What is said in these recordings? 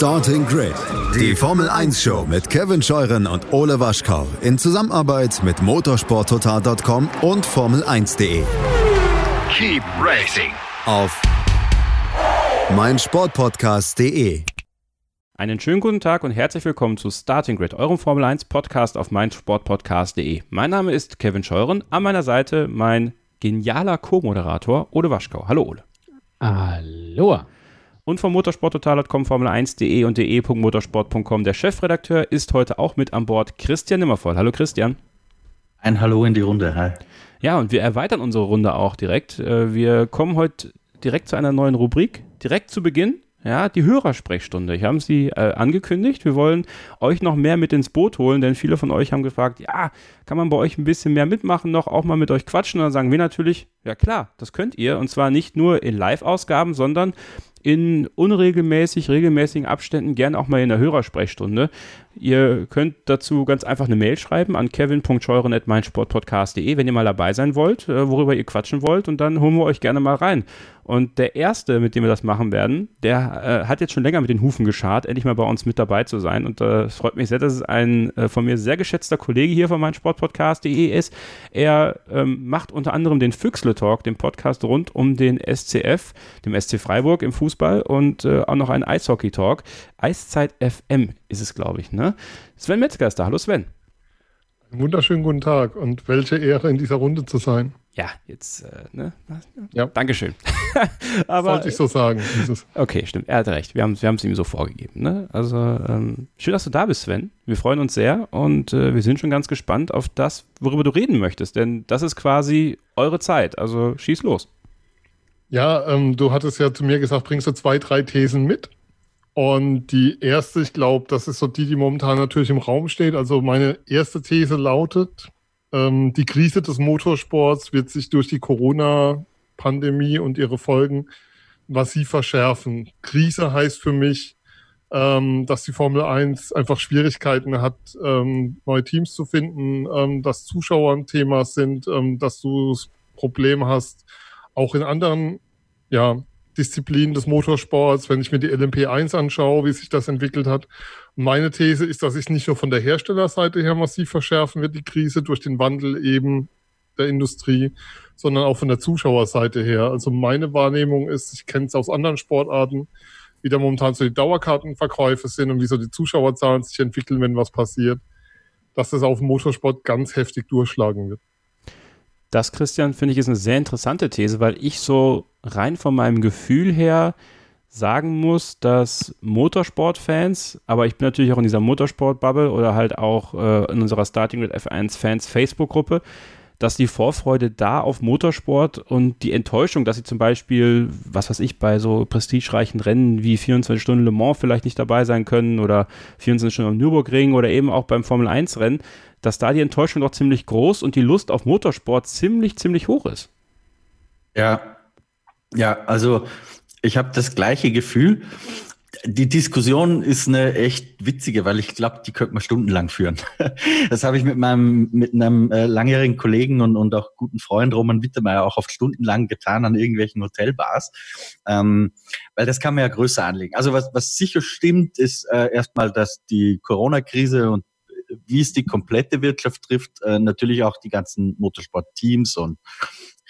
Starting Grid, die Formel 1 Show mit Kevin Scheuren und Ole Waschkau in Zusammenarbeit mit motorsporttotal.com und Formel1.de. Keep racing Auf meinsportpodcast.de. Einen schönen guten Tag und herzlich willkommen zu Starting Grid, eurem Formel 1 Podcast auf meinsportpodcast.de. Mein Name ist Kevin Scheuren, an meiner Seite mein genialer Co-Moderator Ole Waschkau. Hallo Ole. Hallo. Und vom motorsporttotal.com, Formel1.de und de.motorsport.com. Der Chefredakteur ist heute auch mit an Bord, Christian Nimmervoll. Hallo Christian. Ein Hallo in die Runde. Hi. Ja, und wir erweitern unsere Runde auch direkt. Äh, Wir kommen heute direkt zu einer neuen Rubrik. Direkt zu Beginn, ja, die Hörersprechstunde. Ich habe sie äh, angekündigt. Wir wollen euch noch mehr mit ins Boot holen, denn viele von euch haben gefragt, ja, kann man bei euch ein bisschen mehr mitmachen, noch auch mal mit euch quatschen? Und dann sagen wir natürlich, ja klar, das könnt ihr. Und zwar nicht nur in Live-Ausgaben, sondern in unregelmäßig, regelmäßigen Abständen, gern auch mal in der Hörersprechstunde. Ihr könnt dazu ganz einfach eine Mail schreiben an kevin.scheuren.meinsportpodcast.de, wenn ihr mal dabei sein wollt, äh, worüber ihr quatschen wollt und dann holen wir euch gerne mal rein. Und der Erste, mit dem wir das machen werden, der äh, hat jetzt schon länger mit den Hufen geschart, endlich mal bei uns mit dabei zu sein. Und äh, freut mich sehr, dass es ein äh, von mir sehr geschätzter Kollege hier von meinsportpodcast.de ist. Er ähm, macht unter anderem den Füchsle Talk, den Podcast rund um den SCF, dem SC Freiburg im Fußball und äh, auch noch einen Eishockey Talk. Eiszeit FM ist es, glaube ich. Ne? Sven Metzger ist da. Hallo Sven. Einen wunderschönen guten Tag und welche Ehre in dieser Runde zu sein. Ja, jetzt, äh, ne? Ja. Dankeschön. Aber Sollte ich so sagen. Dieses, Okay, stimmt. Er hat recht. Wir haben wir es ihm so vorgegeben. Ne? Also ähm, schön, dass du da bist, Sven. Wir freuen uns sehr und äh, wir sind schon ganz gespannt auf das, worüber du reden möchtest. Denn das ist quasi eure Zeit. Also schieß los. Ja, ähm, du hattest ja zu mir gesagt, bringst du zwei, drei Thesen mit. Und die erste, ich glaube, das ist so die, die momentan natürlich im Raum steht. Also meine erste These lautet, ähm, die Krise des Motorsports wird sich durch die Corona-Pandemie und ihre Folgen massiv verschärfen. Krise heißt für mich, ähm, dass die Formel 1 einfach Schwierigkeiten hat, ähm, neue Teams zu finden, ähm, dass Zuschauer ein Thema sind, ähm, dass du das Problem hast, auch in anderen ja, Disziplinen des Motorsports, wenn ich mir die LMP1 anschaue, wie sich das entwickelt hat. Meine These ist, dass sich nicht nur von der Herstellerseite her massiv verschärfen wird, die Krise durch den Wandel eben der Industrie, sondern auch von der Zuschauerseite her. Also meine Wahrnehmung ist, ich kenne es aus anderen Sportarten, wie da momentan so die Dauerkartenverkäufe sind und wie so die Zuschauerzahlen sich entwickeln, wenn was passiert, dass das auf dem Motorsport ganz heftig durchschlagen wird. Das, Christian, finde ich, ist eine sehr interessante These, weil ich so rein von meinem Gefühl her sagen muss, dass Motorsport-Fans, aber ich bin natürlich auch in dieser Motorsport-Bubble oder halt auch äh, in unserer Starting with F1-Fans Facebook-Gruppe, dass die Vorfreude da auf Motorsport und die Enttäuschung, dass sie zum Beispiel, was weiß ich, bei so prestigereichen Rennen wie 24 Stunden Le Mans vielleicht nicht dabei sein können oder 24 Stunden am Nürburgring oder eben auch beim Formel 1 Rennen, dass da die Enttäuschung doch ziemlich groß und die Lust auf Motorsport ziemlich, ziemlich hoch ist. Ja, ja, also ich habe das gleiche Gefühl. Die Diskussion ist eine echt witzige, weil ich glaube, die könnte man stundenlang führen. Das habe ich mit meinem mit einem äh, langjährigen Kollegen und, und auch guten Freund Roman Wittemeyer auch oft stundenlang getan an irgendwelchen Hotelbars, ähm, weil das kann man ja größer anlegen. Also was was sicher stimmt, ist äh, erstmal, dass die Corona-Krise und äh, wie es die komplette Wirtschaft trifft, äh, natürlich auch die ganzen Motorsport-Teams und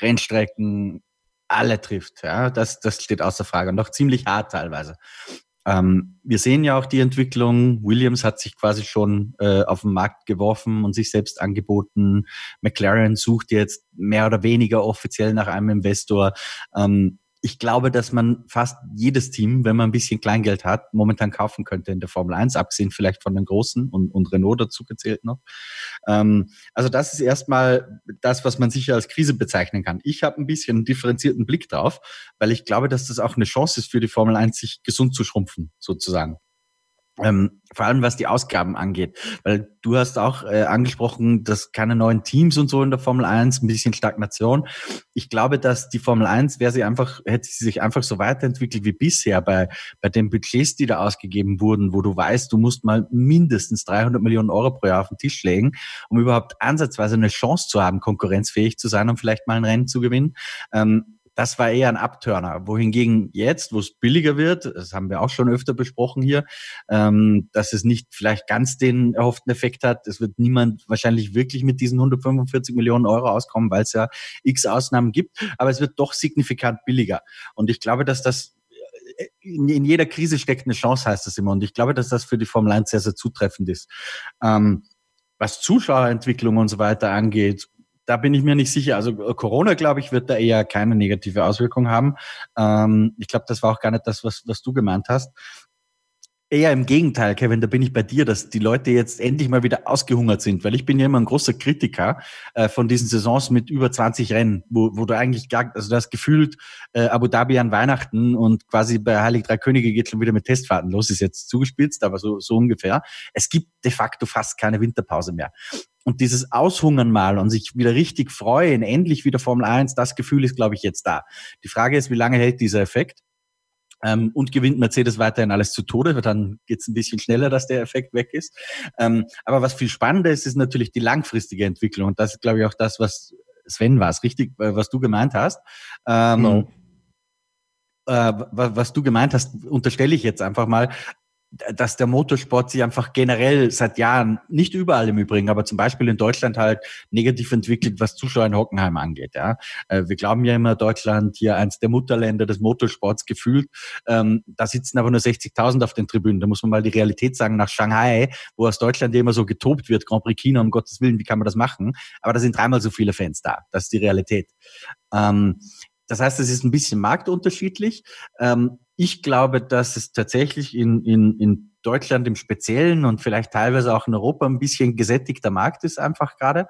Rennstrecken alle trifft. Ja, das, das steht außer Frage und auch ziemlich hart teilweise. Ähm, wir sehen ja auch die Entwicklung. Williams hat sich quasi schon äh, auf den Markt geworfen und sich selbst angeboten. McLaren sucht jetzt mehr oder weniger offiziell nach einem Investor. Ähm, ich glaube, dass man fast jedes Team, wenn man ein bisschen Kleingeld hat, momentan kaufen könnte in der Formel 1, abgesehen vielleicht von den Großen und, und Renault dazu gezählt noch. Ähm, also das ist erstmal das, was man sicher als Krise bezeichnen kann. Ich habe ein bisschen einen differenzierten Blick drauf, weil ich glaube, dass das auch eine Chance ist für die Formel 1, sich gesund zu schrumpfen, sozusagen. Ähm, vor allem was die Ausgaben angeht. Weil du hast auch äh, angesprochen, dass keine neuen Teams und so in der Formel 1, ein bisschen Stagnation. Ich glaube, dass die Formel 1 wäre sie einfach, hätte sie sich einfach so weiterentwickelt wie bisher bei, bei den Budgets, die da ausgegeben wurden, wo du weißt, du musst mal mindestens 300 Millionen Euro pro Jahr auf den Tisch legen, um überhaupt ansatzweise eine Chance zu haben, konkurrenzfähig zu sein und vielleicht mal ein Rennen zu gewinnen. Ähm, das war eher ein Abturner. Wohingegen jetzt, wo es billiger wird, das haben wir auch schon öfter besprochen hier, ähm, dass es nicht vielleicht ganz den erhofften Effekt hat. Es wird niemand wahrscheinlich wirklich mit diesen 145 Millionen Euro auskommen, weil es ja x Ausnahmen gibt. Aber es wird doch signifikant billiger. Und ich glaube, dass das in, in jeder Krise steckt eine Chance, heißt das immer. Und ich glaube, dass das für die Formel 1 sehr, sehr zutreffend ist. Ähm, was Zuschauerentwicklung und so weiter angeht, da bin ich mir nicht sicher. Also äh, Corona, glaube ich, wird da eher keine negative Auswirkung haben. Ähm, ich glaube, das war auch gar nicht das, was, was du gemeint hast. Eher im Gegenteil, Kevin, da bin ich bei dir, dass die Leute jetzt endlich mal wieder ausgehungert sind, weil ich bin ja immer ein großer Kritiker äh, von diesen Saisons mit über 20 Rennen, wo, wo du eigentlich gar, also das gefühlt äh, Abu Dhabi an Weihnachten und quasi bei Heilig Drei Könige geht schon wieder mit Testfahrten los, ist jetzt zugespitzt, aber so, so ungefähr. Es gibt de facto fast keine Winterpause mehr. Und dieses Aushungern mal und sich wieder richtig freuen, endlich wieder Formel 1, das Gefühl ist, glaube ich, jetzt da. Die Frage ist, wie lange hält dieser Effekt? Ähm, und gewinnt Mercedes weiterhin alles zu Tode, weil dann geht es ein bisschen schneller, dass der Effekt weg ist. Ähm, aber was viel spannender ist, ist natürlich die langfristige Entwicklung. Und das ist, glaube ich, auch das, was Sven war es, richtig, äh, was du gemeint hast. Ähm, no. äh, was du gemeint hast, unterstelle ich jetzt einfach mal, dass der Motorsport sich einfach generell seit Jahren, nicht überall im Übrigen, aber zum Beispiel in Deutschland halt negativ entwickelt, was Zuschauer in Hockenheim angeht. Ja. Äh, wir glauben ja immer, Deutschland hier eins der Mutterländer des Motorsports gefühlt. Ähm, da sitzen aber nur 60.000 auf den Tribünen. Da muss man mal die Realität sagen, nach Shanghai, wo aus Deutschland immer so getobt wird, Grand Prix China, um Gottes Willen, wie kann man das machen? Aber da sind dreimal so viele Fans da. Das ist die Realität. Ähm, das heißt, es ist ein bisschen marktunterschiedlich. Ähm, ich glaube, dass es tatsächlich in, in, in Deutschland im Speziellen und vielleicht teilweise auch in Europa ein bisschen gesättigter Markt ist einfach gerade.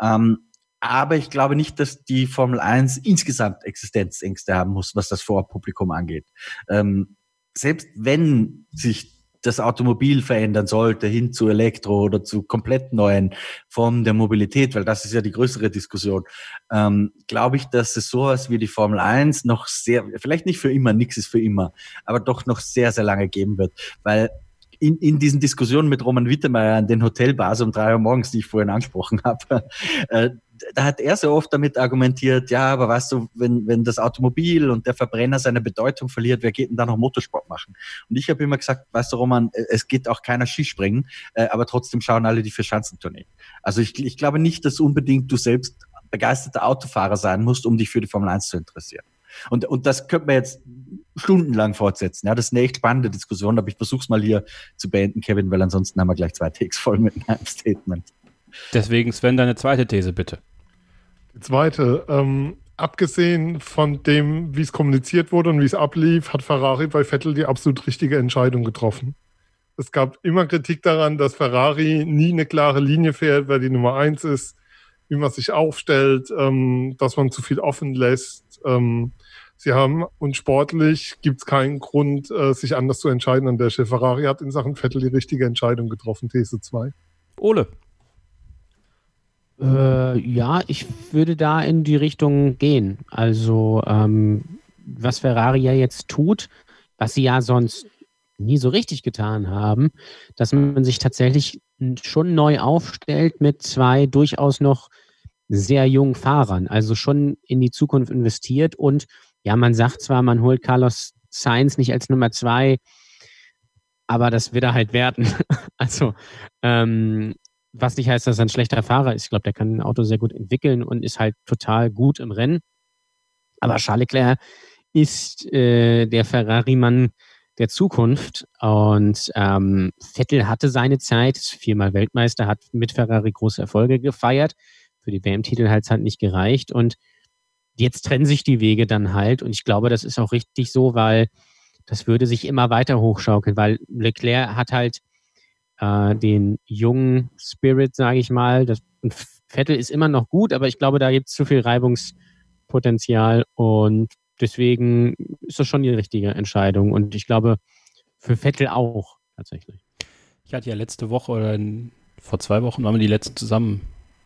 Ähm, aber ich glaube nicht, dass die Formel 1 insgesamt Existenzängste haben muss, was das Vorpublikum angeht. Ähm, selbst wenn sich das Automobil verändern sollte hin zu Elektro oder zu komplett neuen Formen der Mobilität, weil das ist ja die größere Diskussion, ähm, glaube ich, dass es sowas wie die Formel 1 noch sehr, vielleicht nicht für immer, nichts ist für immer, aber doch noch sehr, sehr lange geben wird, weil in, in diesen Diskussionen mit Roman Wittemeyer an den Hotelbars um drei Uhr morgens, die ich vorhin angesprochen habe, äh, da hat er so oft damit argumentiert, ja, aber weißt du, wenn, wenn das Automobil und der Verbrenner seine Bedeutung verliert, wer geht denn da noch Motorsport machen? Und ich habe immer gesagt, weißt du, Roman, äh, es geht auch keiner Skispringen, äh, aber trotzdem schauen alle die Vierschanzentournee. Also ich, ich glaube nicht, dass unbedingt du selbst begeisterter Autofahrer sein musst, um dich für die Formel 1 zu interessieren. Und, und das könnte man jetzt stundenlang fortsetzen. Ja, das ist eine echt spannende Diskussion, aber ich versuche es mal hier zu beenden, Kevin, weil ansonsten haben wir gleich zwei Takes voll mit einem Statement. Deswegen, Sven, deine zweite These bitte. Zweite, ähm, abgesehen von dem, wie es kommuniziert wurde und wie es ablief, hat Ferrari bei Vettel die absolut richtige Entscheidung getroffen. Es gab immer Kritik daran, dass Ferrari nie eine klare Linie fährt, wer die Nummer eins ist, wie man sich aufstellt, ähm, dass man zu viel offen lässt. Ähm, sie haben und sportlich gibt es keinen Grund, äh, sich anders zu entscheiden an der Stelle. Ferrari hat in Sachen Vettel die richtige Entscheidung getroffen, These 2. Ole. Äh, ja, ich würde da in die Richtung gehen. Also, ähm, was Ferrari ja jetzt tut, was sie ja sonst nie so richtig getan haben, dass man sich tatsächlich schon neu aufstellt mit zwei durchaus noch sehr jungen Fahrern, also schon in die Zukunft investiert und ja, man sagt zwar, man holt Carlos Sainz nicht als Nummer zwei, aber das wird er halt werden. also ähm, was nicht heißt, dass er ein schlechter Fahrer ist. Ich glaube, der kann ein Auto sehr gut entwickeln und ist halt total gut im Rennen. Aber Charles Leclerc ist äh, der Ferrari-Mann der Zukunft. Und ähm, Vettel hatte seine Zeit, viermal Weltmeister, hat mit Ferrari große Erfolge gefeiert. Für die WM-Titel hat es halt nicht gereicht. Und jetzt trennen sich die Wege dann halt. Und ich glaube, das ist auch richtig so, weil das würde sich immer weiter hochschaukeln, weil Leclerc hat halt äh, den jungen Spirit, sage ich mal. Das, Vettel ist immer noch gut, aber ich glaube, da gibt es zu viel Reibungspotenzial und deswegen ist das schon die richtige Entscheidung und ich glaube, für Vettel auch tatsächlich. Ich hatte ja letzte Woche oder in, vor zwei Wochen waren wir die letzten zusammen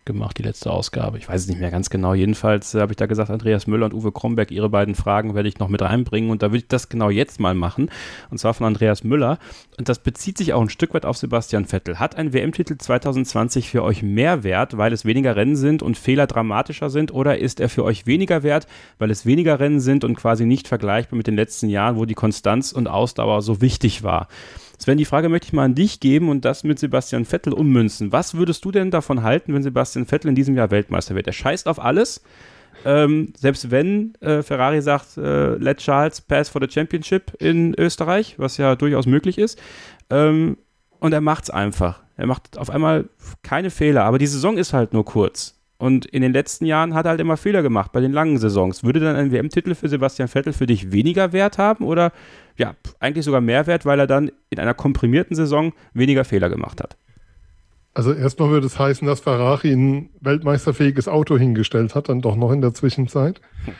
gemacht, die letzte Ausgabe. Ich weiß es nicht mehr ganz genau. Jedenfalls äh, habe ich da gesagt, Andreas Müller und Uwe Kromberg, ihre beiden Fragen werde ich noch mit reinbringen und da würde ich das genau jetzt mal machen. Und zwar von Andreas Müller. Und das bezieht sich auch ein Stück weit auf Sebastian Vettel. Hat ein WM-Titel 2020 für euch mehr Wert, weil es weniger Rennen sind und Fehler dramatischer sind? Oder ist er für euch weniger wert, weil es weniger Rennen sind und quasi nicht vergleichbar mit den letzten Jahren, wo die Konstanz und Ausdauer so wichtig war? Sven, die Frage möchte ich mal an dich geben und das mit Sebastian Vettel ummünzen. Was würdest du denn davon halten, wenn Sebastian Vettel in diesem Jahr Weltmeister wird? Er scheißt auf alles. Ähm, selbst wenn äh, Ferrari sagt, äh, let Charles pass for the Championship in Österreich, was ja durchaus möglich ist. Ähm, und er macht es einfach. Er macht auf einmal keine Fehler, aber die Saison ist halt nur kurz. Und in den letzten Jahren hat er halt immer Fehler gemacht bei den langen Saisons. Würde dann ein WM-Titel für Sebastian Vettel für dich weniger Wert haben oder ja, eigentlich sogar Mehrwert, weil er dann in einer komprimierten Saison weniger Fehler gemacht hat. Also erstmal würde es heißen, dass Ferrari ein weltmeisterfähiges Auto hingestellt hat, dann doch noch in der Zwischenzeit. Hm.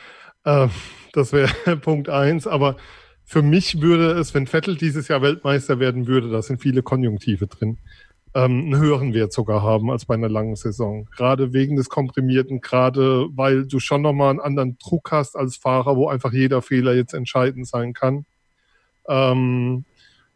Äh, das wäre Punkt eins. Aber für mich würde es, wenn Vettel dieses Jahr Weltmeister werden würde, da sind viele Konjunktive drin, einen höheren Wert sogar haben als bei einer langen Saison. Gerade wegen des Komprimierten, gerade weil du schon nochmal einen anderen Druck hast als Fahrer, wo einfach jeder Fehler jetzt entscheidend sein kann ähm,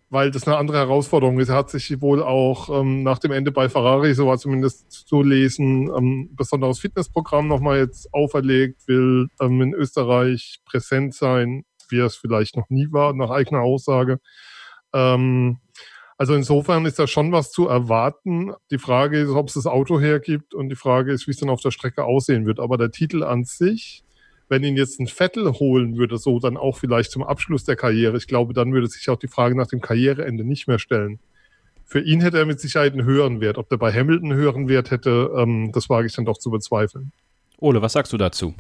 weil das eine andere Herausforderung ist. Er hat sich wohl auch ähm, nach dem Ende bei Ferrari, so war zumindest zu lesen, ähm, besonderes Fitnessprogramm nochmal jetzt auferlegt, will ähm, in Österreich präsent sein, wie er es vielleicht noch nie war, nach eigener Aussage. Ähm, also insofern ist da schon was zu erwarten. Die Frage ist, ob es das Auto hergibt und die Frage ist, wie es dann auf der Strecke aussehen wird. Aber der Titel an sich wenn ihn jetzt ein Vettel holen würde, so dann auch vielleicht zum Abschluss der Karriere, ich glaube, dann würde sich auch die Frage nach dem Karriereende nicht mehr stellen. Für ihn hätte er mit Sicherheit einen höheren Wert. Ob der bei Hamilton einen höheren Wert hätte, ähm, das wage ich dann doch zu bezweifeln. Ole, was sagst du dazu?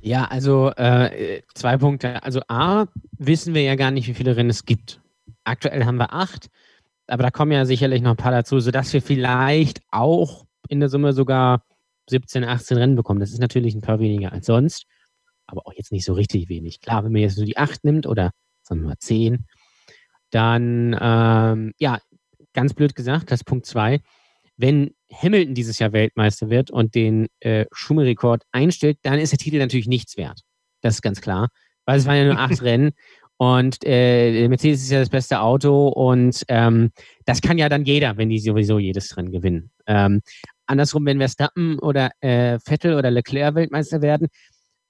Ja, also äh, zwei Punkte. Also A, wissen wir ja gar nicht, wie viele Rennen es gibt. Aktuell haben wir acht, aber da kommen ja sicherlich noch ein paar dazu, sodass wir vielleicht auch in der Summe sogar 17, 18 Rennen bekommen. Das ist natürlich ein paar weniger als sonst, aber auch jetzt nicht so richtig wenig. Klar, wenn man jetzt nur die 8 nimmt oder sagen wir mal 10, dann, ähm, ja, ganz blöd gesagt, das ist Punkt 2. Wenn Hamilton dieses Jahr Weltmeister wird und den äh, Schumi-Rekord einstellt, dann ist der Titel natürlich nichts wert. Das ist ganz klar, weil es waren ja nur acht Rennen und äh, Mercedes ist ja das beste Auto und ähm, das kann ja dann jeder, wenn die sowieso jedes Rennen gewinnen. Ähm, andersrum, wenn Verstappen oder äh, Vettel oder Leclerc Weltmeister werden,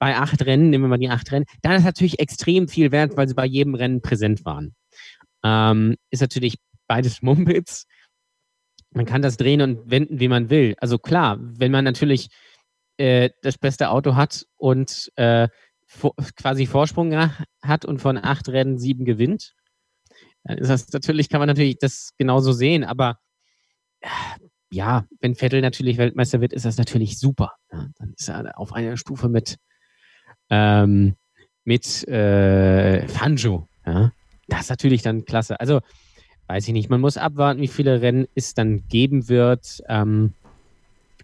bei acht Rennen, nehmen wir mal die acht Rennen, dann ist natürlich extrem viel wert, weil sie bei jedem Rennen präsent waren. Ähm, ist natürlich beides Mumpitz. Man kann das drehen und wenden, wie man will. Also klar, wenn man natürlich äh, das beste Auto hat und äh, quasi Vorsprung hat und von acht Rennen sieben gewinnt, dann ist das natürlich, kann man natürlich das genauso sehen, aber ja, wenn Vettel natürlich Weltmeister wird, ist das natürlich super. Ja, dann ist er auf einer Stufe mit, ähm, mit äh, Fanjo. Ja. Das ist natürlich dann klasse. Also, weiß ich nicht, man muss abwarten, wie viele Rennen es dann geben wird. Ähm,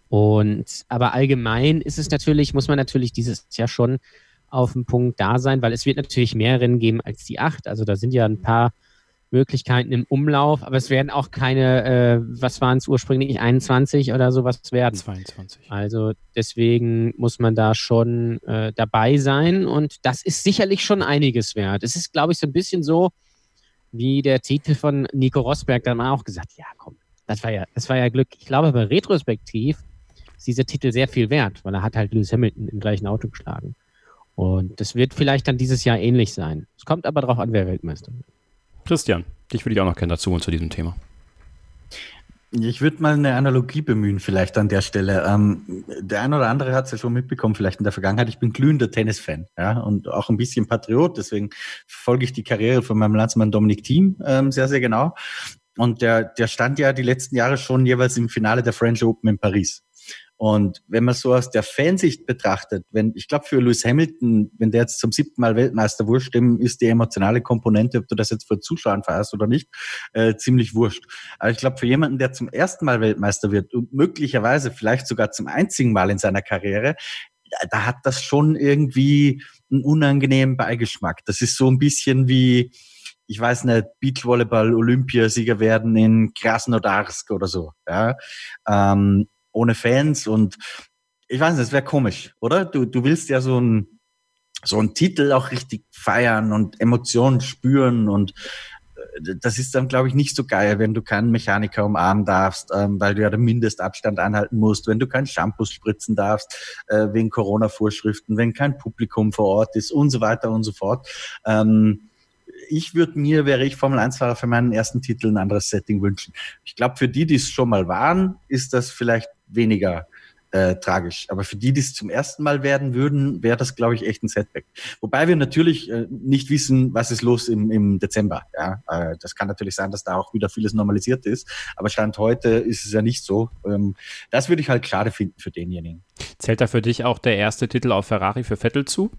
und aber allgemein ist es natürlich, muss man natürlich dieses Jahr schon auf dem Punkt da sein, weil es wird natürlich mehr Rennen geben als die acht. Also da sind ja ein paar Möglichkeiten im Umlauf, aber es werden auch keine, äh, was waren es ursprünglich, 21 oder sowas werden. 22. Also deswegen muss man da schon äh, dabei sein und das ist sicherlich schon einiges wert. Es ist, glaube ich, so ein bisschen so, wie der Titel von Nico Rosberg, da hat man auch gesagt, ja komm, das war ja, das war ja Glück. Ich glaube aber retrospektiv ist dieser Titel sehr viel wert, weil er hat halt Lewis Hamilton im gleichen Auto geschlagen. Und das wird vielleicht dann dieses Jahr ähnlich sein. Es kommt aber darauf an, wer Weltmeister wird. Christian, dich würde ich auch noch gerne dazu und zu diesem Thema. Ich würde mal eine Analogie bemühen, vielleicht an der Stelle. Ähm, der ein oder andere hat es ja schon mitbekommen, vielleicht in der Vergangenheit. Ich bin glühender Tennisfan, ja, und auch ein bisschen Patriot. Deswegen verfolge ich die Karriere von meinem Landsmann Dominik Thiem ähm, sehr, sehr genau. Und der, der stand ja die letzten Jahre schon jeweils im Finale der French Open in Paris. Und wenn man so aus der Fansicht betrachtet, wenn, ich glaube für Lewis Hamilton, wenn der jetzt zum siebten Mal Weltmeister wurscht, dem ist die emotionale Komponente, ob du das jetzt vor Zuschauern feierst oder nicht, äh, ziemlich wurscht. Aber ich glaube für jemanden, der zum ersten Mal Weltmeister wird und möglicherweise vielleicht sogar zum einzigen Mal in seiner Karriere, da hat das schon irgendwie einen unangenehmen Beigeschmack. Das ist so ein bisschen wie, ich weiß nicht, Beachvolleyball Olympiasieger werden in Krasnodarsk oder so. Ja? Ähm, ohne Fans und ich weiß nicht, das wäre komisch, oder? Du, du willst ja so ein so Titel auch richtig feiern und Emotionen spüren und das ist dann, glaube ich, nicht so geil, wenn du keinen Mechaniker umarmen darfst, ähm, weil du ja den Mindestabstand anhalten musst, wenn du kein Shampoo spritzen darfst, äh, wegen Corona-Vorschriften, wenn kein Publikum vor Ort ist und so weiter und so fort. Ähm, ich würde mir, wäre ich Formel 1-Fahrer, für meinen ersten Titel ein anderes Setting wünschen. Ich glaube, für die, die es schon mal waren, ist das vielleicht weniger äh, tragisch. Aber für die, die es zum ersten Mal werden würden, wäre das, glaube ich, echt ein Setback. Wobei wir natürlich äh, nicht wissen, was ist los im, im Dezember. Ja? Äh, das kann natürlich sein, dass da auch wieder vieles normalisiert ist. Aber Stand heute ist es ja nicht so. Ähm, das würde ich halt schade finden für denjenigen. Zählt da für dich auch der erste Titel auf Ferrari für Vettel zu?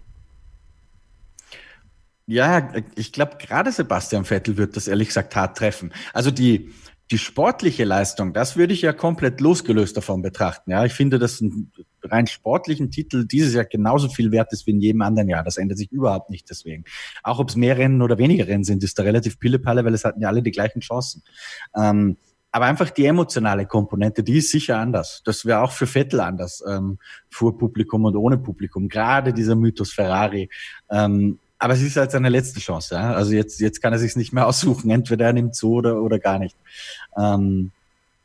Ja, ich glaube, gerade Sebastian Vettel wird das ehrlich gesagt hart treffen. Also die, die sportliche Leistung, das würde ich ja komplett losgelöst davon betrachten. Ja, ich finde, dass ein rein sportlichen Titel dieses Jahr genauso viel wert ist wie in jedem anderen Jahr. Das ändert sich überhaupt nicht deswegen. Auch ob es mehr Rennen oder weniger Rennen sind, ist da relativ pillepalle, weil es hatten ja alle die gleichen Chancen. Ähm, aber einfach die emotionale Komponente, die ist sicher anders. Das wäre auch für Vettel anders, ähm, vor Publikum und ohne Publikum. Gerade dieser Mythos Ferrari. Ähm, aber es ist halt seine letzte Chance. Ja? Also jetzt, jetzt kann er sich nicht mehr aussuchen. Entweder er nimmt zu oder, oder gar nicht. Ähm,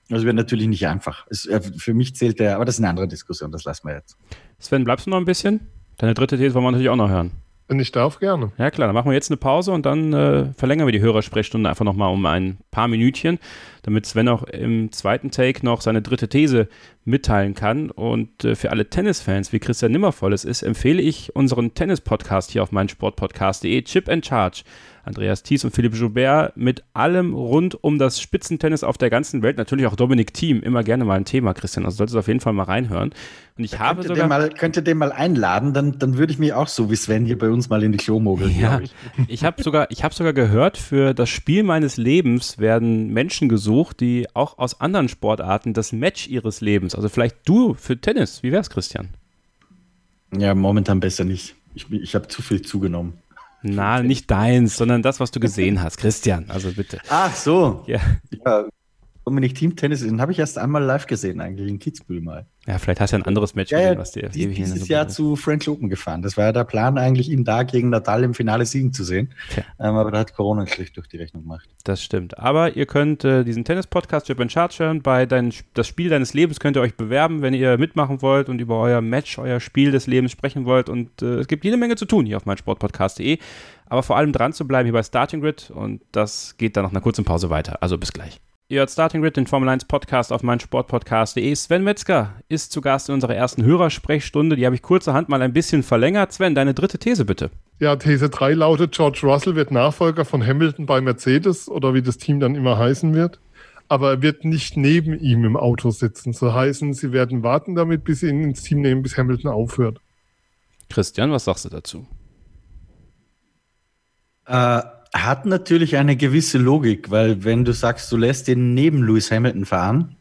das wäre natürlich nicht einfach. Es, äh, für mich zählt er, aber das ist eine andere Diskussion, das lassen wir jetzt. Sven, bleibst du noch ein bisschen? Deine dritte These wollen wir natürlich auch noch hören. Wenn ich darf, gerne. Ja, klar, dann machen wir jetzt eine Pause und dann äh, verlängern wir die Hörersprechstunde einfach nochmal um ein paar Minütchen, damit Sven auch im zweiten Take noch seine dritte These mitteilen kann. Und äh, für alle Tennisfans, wie Christian Nimmervoll es ist, empfehle ich unseren Tennis-Podcast hier auf meinsportpodcast.de, Chip and Charge. Andreas Thies und Philipp Joubert mit allem rund um das Spitzentennis auf der ganzen Welt. Natürlich auch Dominik Thiem, immer gerne mal ein Thema, Christian. Also solltest du auf jeden Fall mal reinhören. Und ich da habe sogar. Den mal, könnte den mal einladen, dann, dann würde ich mich auch so wie Sven hier bei uns mal in die Klo mogeln. Ja, ich, ich habe sogar, hab sogar gehört, für das Spiel meines Lebens werden Menschen gesucht, die auch aus anderen Sportarten das Match ihres Lebens, also vielleicht du für Tennis. Wie wär's, Christian? Ja, momentan besser nicht. Ich, ich habe zu viel zugenommen. Na, nicht deins, sondern das, was du gesehen hast. Christian, also bitte. Ach so. Ja. ja Dominik Team Tennis, den habe ich erst einmal live gesehen, eigentlich in Kitzbühel mal. Ja, vielleicht hast du ein anderes Match ja, gesehen, was dir die, dieses Jahr zu French Open gefahren. Das war ja der Plan, eigentlich ihn da gegen Natal im Finale siegen zu sehen. Ähm, aber da hat Corona schlicht durch die Rechnung gemacht. Das stimmt. Aber ihr könnt äh, diesen Tennis-Podcast Chip Charge hören. Bei dein, das Spiel deines Lebens könnt ihr euch bewerben, wenn ihr mitmachen wollt und über euer Match, euer Spiel des Lebens sprechen wollt. Und äh, es gibt jede Menge zu tun hier auf meinsportpodcast.de. Aber vor allem dran zu bleiben hier bei Starting Grid. Und das geht dann nach einer kurzen Pause weiter. Also bis gleich. Ihr hört Starting Grid, den Formel 1 Podcast auf meinsportpodcast.de. Sven Metzger ist zu Gast in unserer ersten Hörersprechstunde. Die habe ich kurzerhand mal ein bisschen verlängert. Sven, deine dritte These bitte. Ja, These 3 lautet, George Russell wird Nachfolger von Hamilton bei Mercedes oder wie das Team dann immer heißen wird. Aber er wird nicht neben ihm im Auto sitzen. So heißen, sie werden warten damit, bis sie ihn ins Team nehmen, bis Hamilton aufhört. Christian, was sagst du dazu? Äh, hat natürlich eine gewisse Logik, weil wenn du sagst, du lässt ihn neben Lewis Hamilton fahren,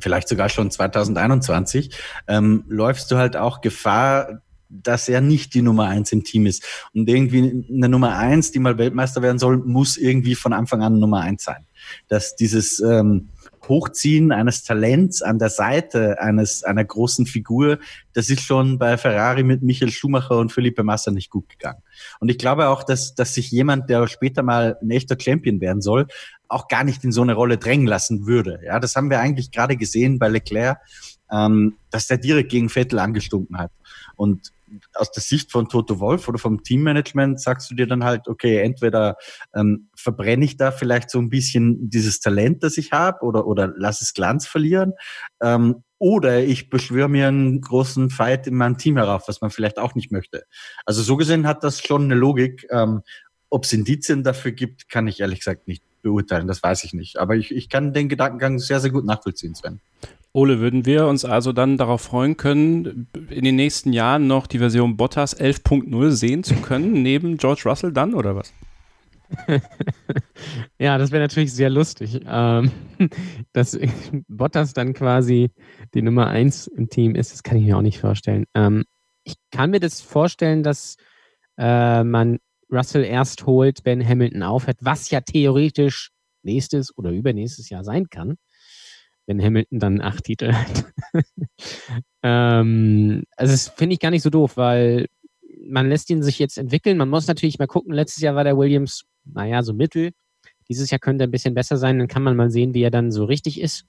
vielleicht sogar schon 2021, ähm, läufst du halt auch Gefahr, dass er nicht die Nummer eins im Team ist. Und irgendwie eine Nummer eins, die mal Weltmeister werden soll, muss irgendwie von Anfang an Nummer eins sein. Dass dieses ähm, Hochziehen eines Talents an der Seite eines einer großen Figur, das ist schon bei Ferrari mit Michael Schumacher und Felipe Massa nicht gut gegangen. Und ich glaube auch, dass, dass sich jemand, der später mal ein echter Champion werden soll, auch gar nicht in so eine Rolle drängen lassen würde. Ja, das haben wir eigentlich gerade gesehen bei Leclerc, ähm, dass der direkt gegen Vettel angestunken hat. Und aus der Sicht von Toto Wolf oder vom Teammanagement sagst du dir dann halt, okay, entweder ähm, verbrenne ich da vielleicht so ein bisschen dieses Talent, das ich habe, oder, oder lass es Glanz verlieren, ähm, oder ich beschwöre mir einen großen Fight in meinem Team herauf, was man vielleicht auch nicht möchte. Also so gesehen hat das schon eine Logik. Ähm, Ob es Indizien dafür gibt, kann ich ehrlich gesagt nicht beurteilen, das weiß ich nicht. Aber ich, ich kann den Gedankengang sehr, sehr gut nachvollziehen, Sven. Ole, würden wir uns also dann darauf freuen können, in den nächsten Jahren noch die Version Bottas 11.0 sehen zu können, neben George Russell dann oder was? ja, das wäre natürlich sehr lustig, ähm, dass Bottas dann quasi die Nummer 1 im Team ist. Das kann ich mir auch nicht vorstellen. Ähm, ich kann mir das vorstellen, dass äh, man Russell erst holt, wenn Hamilton aufhört, was ja theoretisch nächstes oder übernächstes Jahr sein kann. Wenn Hamilton dann acht Titel hat. ähm, also das finde ich gar nicht so doof, weil man lässt ihn sich jetzt entwickeln. Man muss natürlich mal gucken. Letztes Jahr war der Williams, naja, so mittel. Dieses Jahr könnte er ein bisschen besser sein. Dann kann man mal sehen, wie er dann so richtig ist.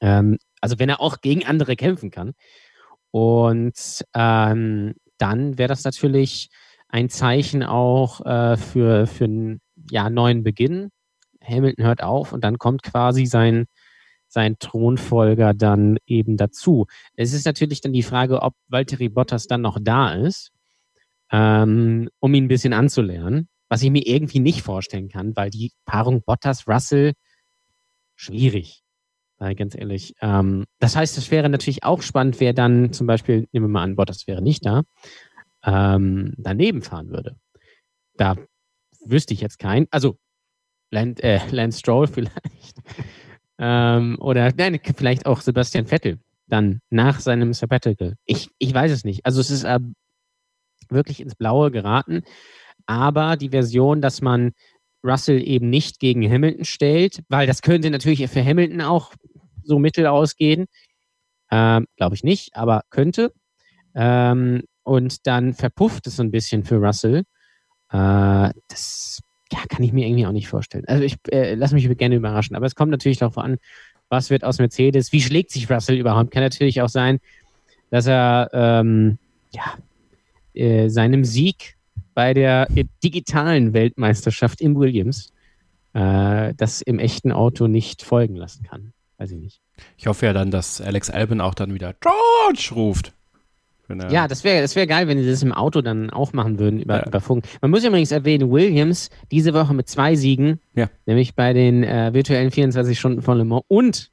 Ähm, also wenn er auch gegen andere kämpfen kann. Und ähm, dann wäre das natürlich ein Zeichen auch äh, für, für einen ja, neuen Beginn. Hamilton hört auf und dann kommt quasi sein, sein Thronfolger dann eben dazu. Es ist natürlich dann die Frage, ob Valtteri Bottas dann noch da ist, ähm, um ihn ein bisschen anzulernen, was ich mir irgendwie nicht vorstellen kann, weil die Paarung Bottas-Russell schwierig. Ganz ehrlich. Ähm, das heißt, es wäre natürlich auch spannend, wer dann zum Beispiel, nehmen wir mal an, Bottas wäre nicht da, ähm, daneben fahren würde. Da wüsste ich jetzt keinen. Also Land, äh, Lance Stroll vielleicht. Ähm, oder nein, vielleicht auch Sebastian Vettel dann nach seinem Sabbatical. Ich, ich weiß es nicht. Also es ist äh, wirklich ins Blaue geraten. Aber die Version, dass man Russell eben nicht gegen Hamilton stellt, weil das könnte natürlich für Hamilton auch so mittel ausgehen. Ähm, Glaube ich nicht, aber könnte. Ähm, und dann verpufft es so ein bisschen für Russell. Äh, das ja, kann ich mir irgendwie auch nicht vorstellen. Also ich äh, lasse mich gerne überraschen. Aber es kommt natürlich darauf an, was wird aus Mercedes, wie schlägt sich Russell überhaupt. Kann natürlich auch sein, dass er ähm, ja, äh, seinem Sieg bei der digitalen Weltmeisterschaft im Williams äh, das im echten Auto nicht folgen lassen kann. Weiß ich nicht. Ich hoffe ja dann, dass Alex Albin auch dann wieder George ruft. Ja, das wäre das wär geil, wenn sie das im Auto dann auch machen würden über, ja. über Funk. Man muss übrigens erwähnen, Williams diese Woche mit zwei Siegen, ja. nämlich bei den äh, virtuellen 24 Stunden von Le Mans und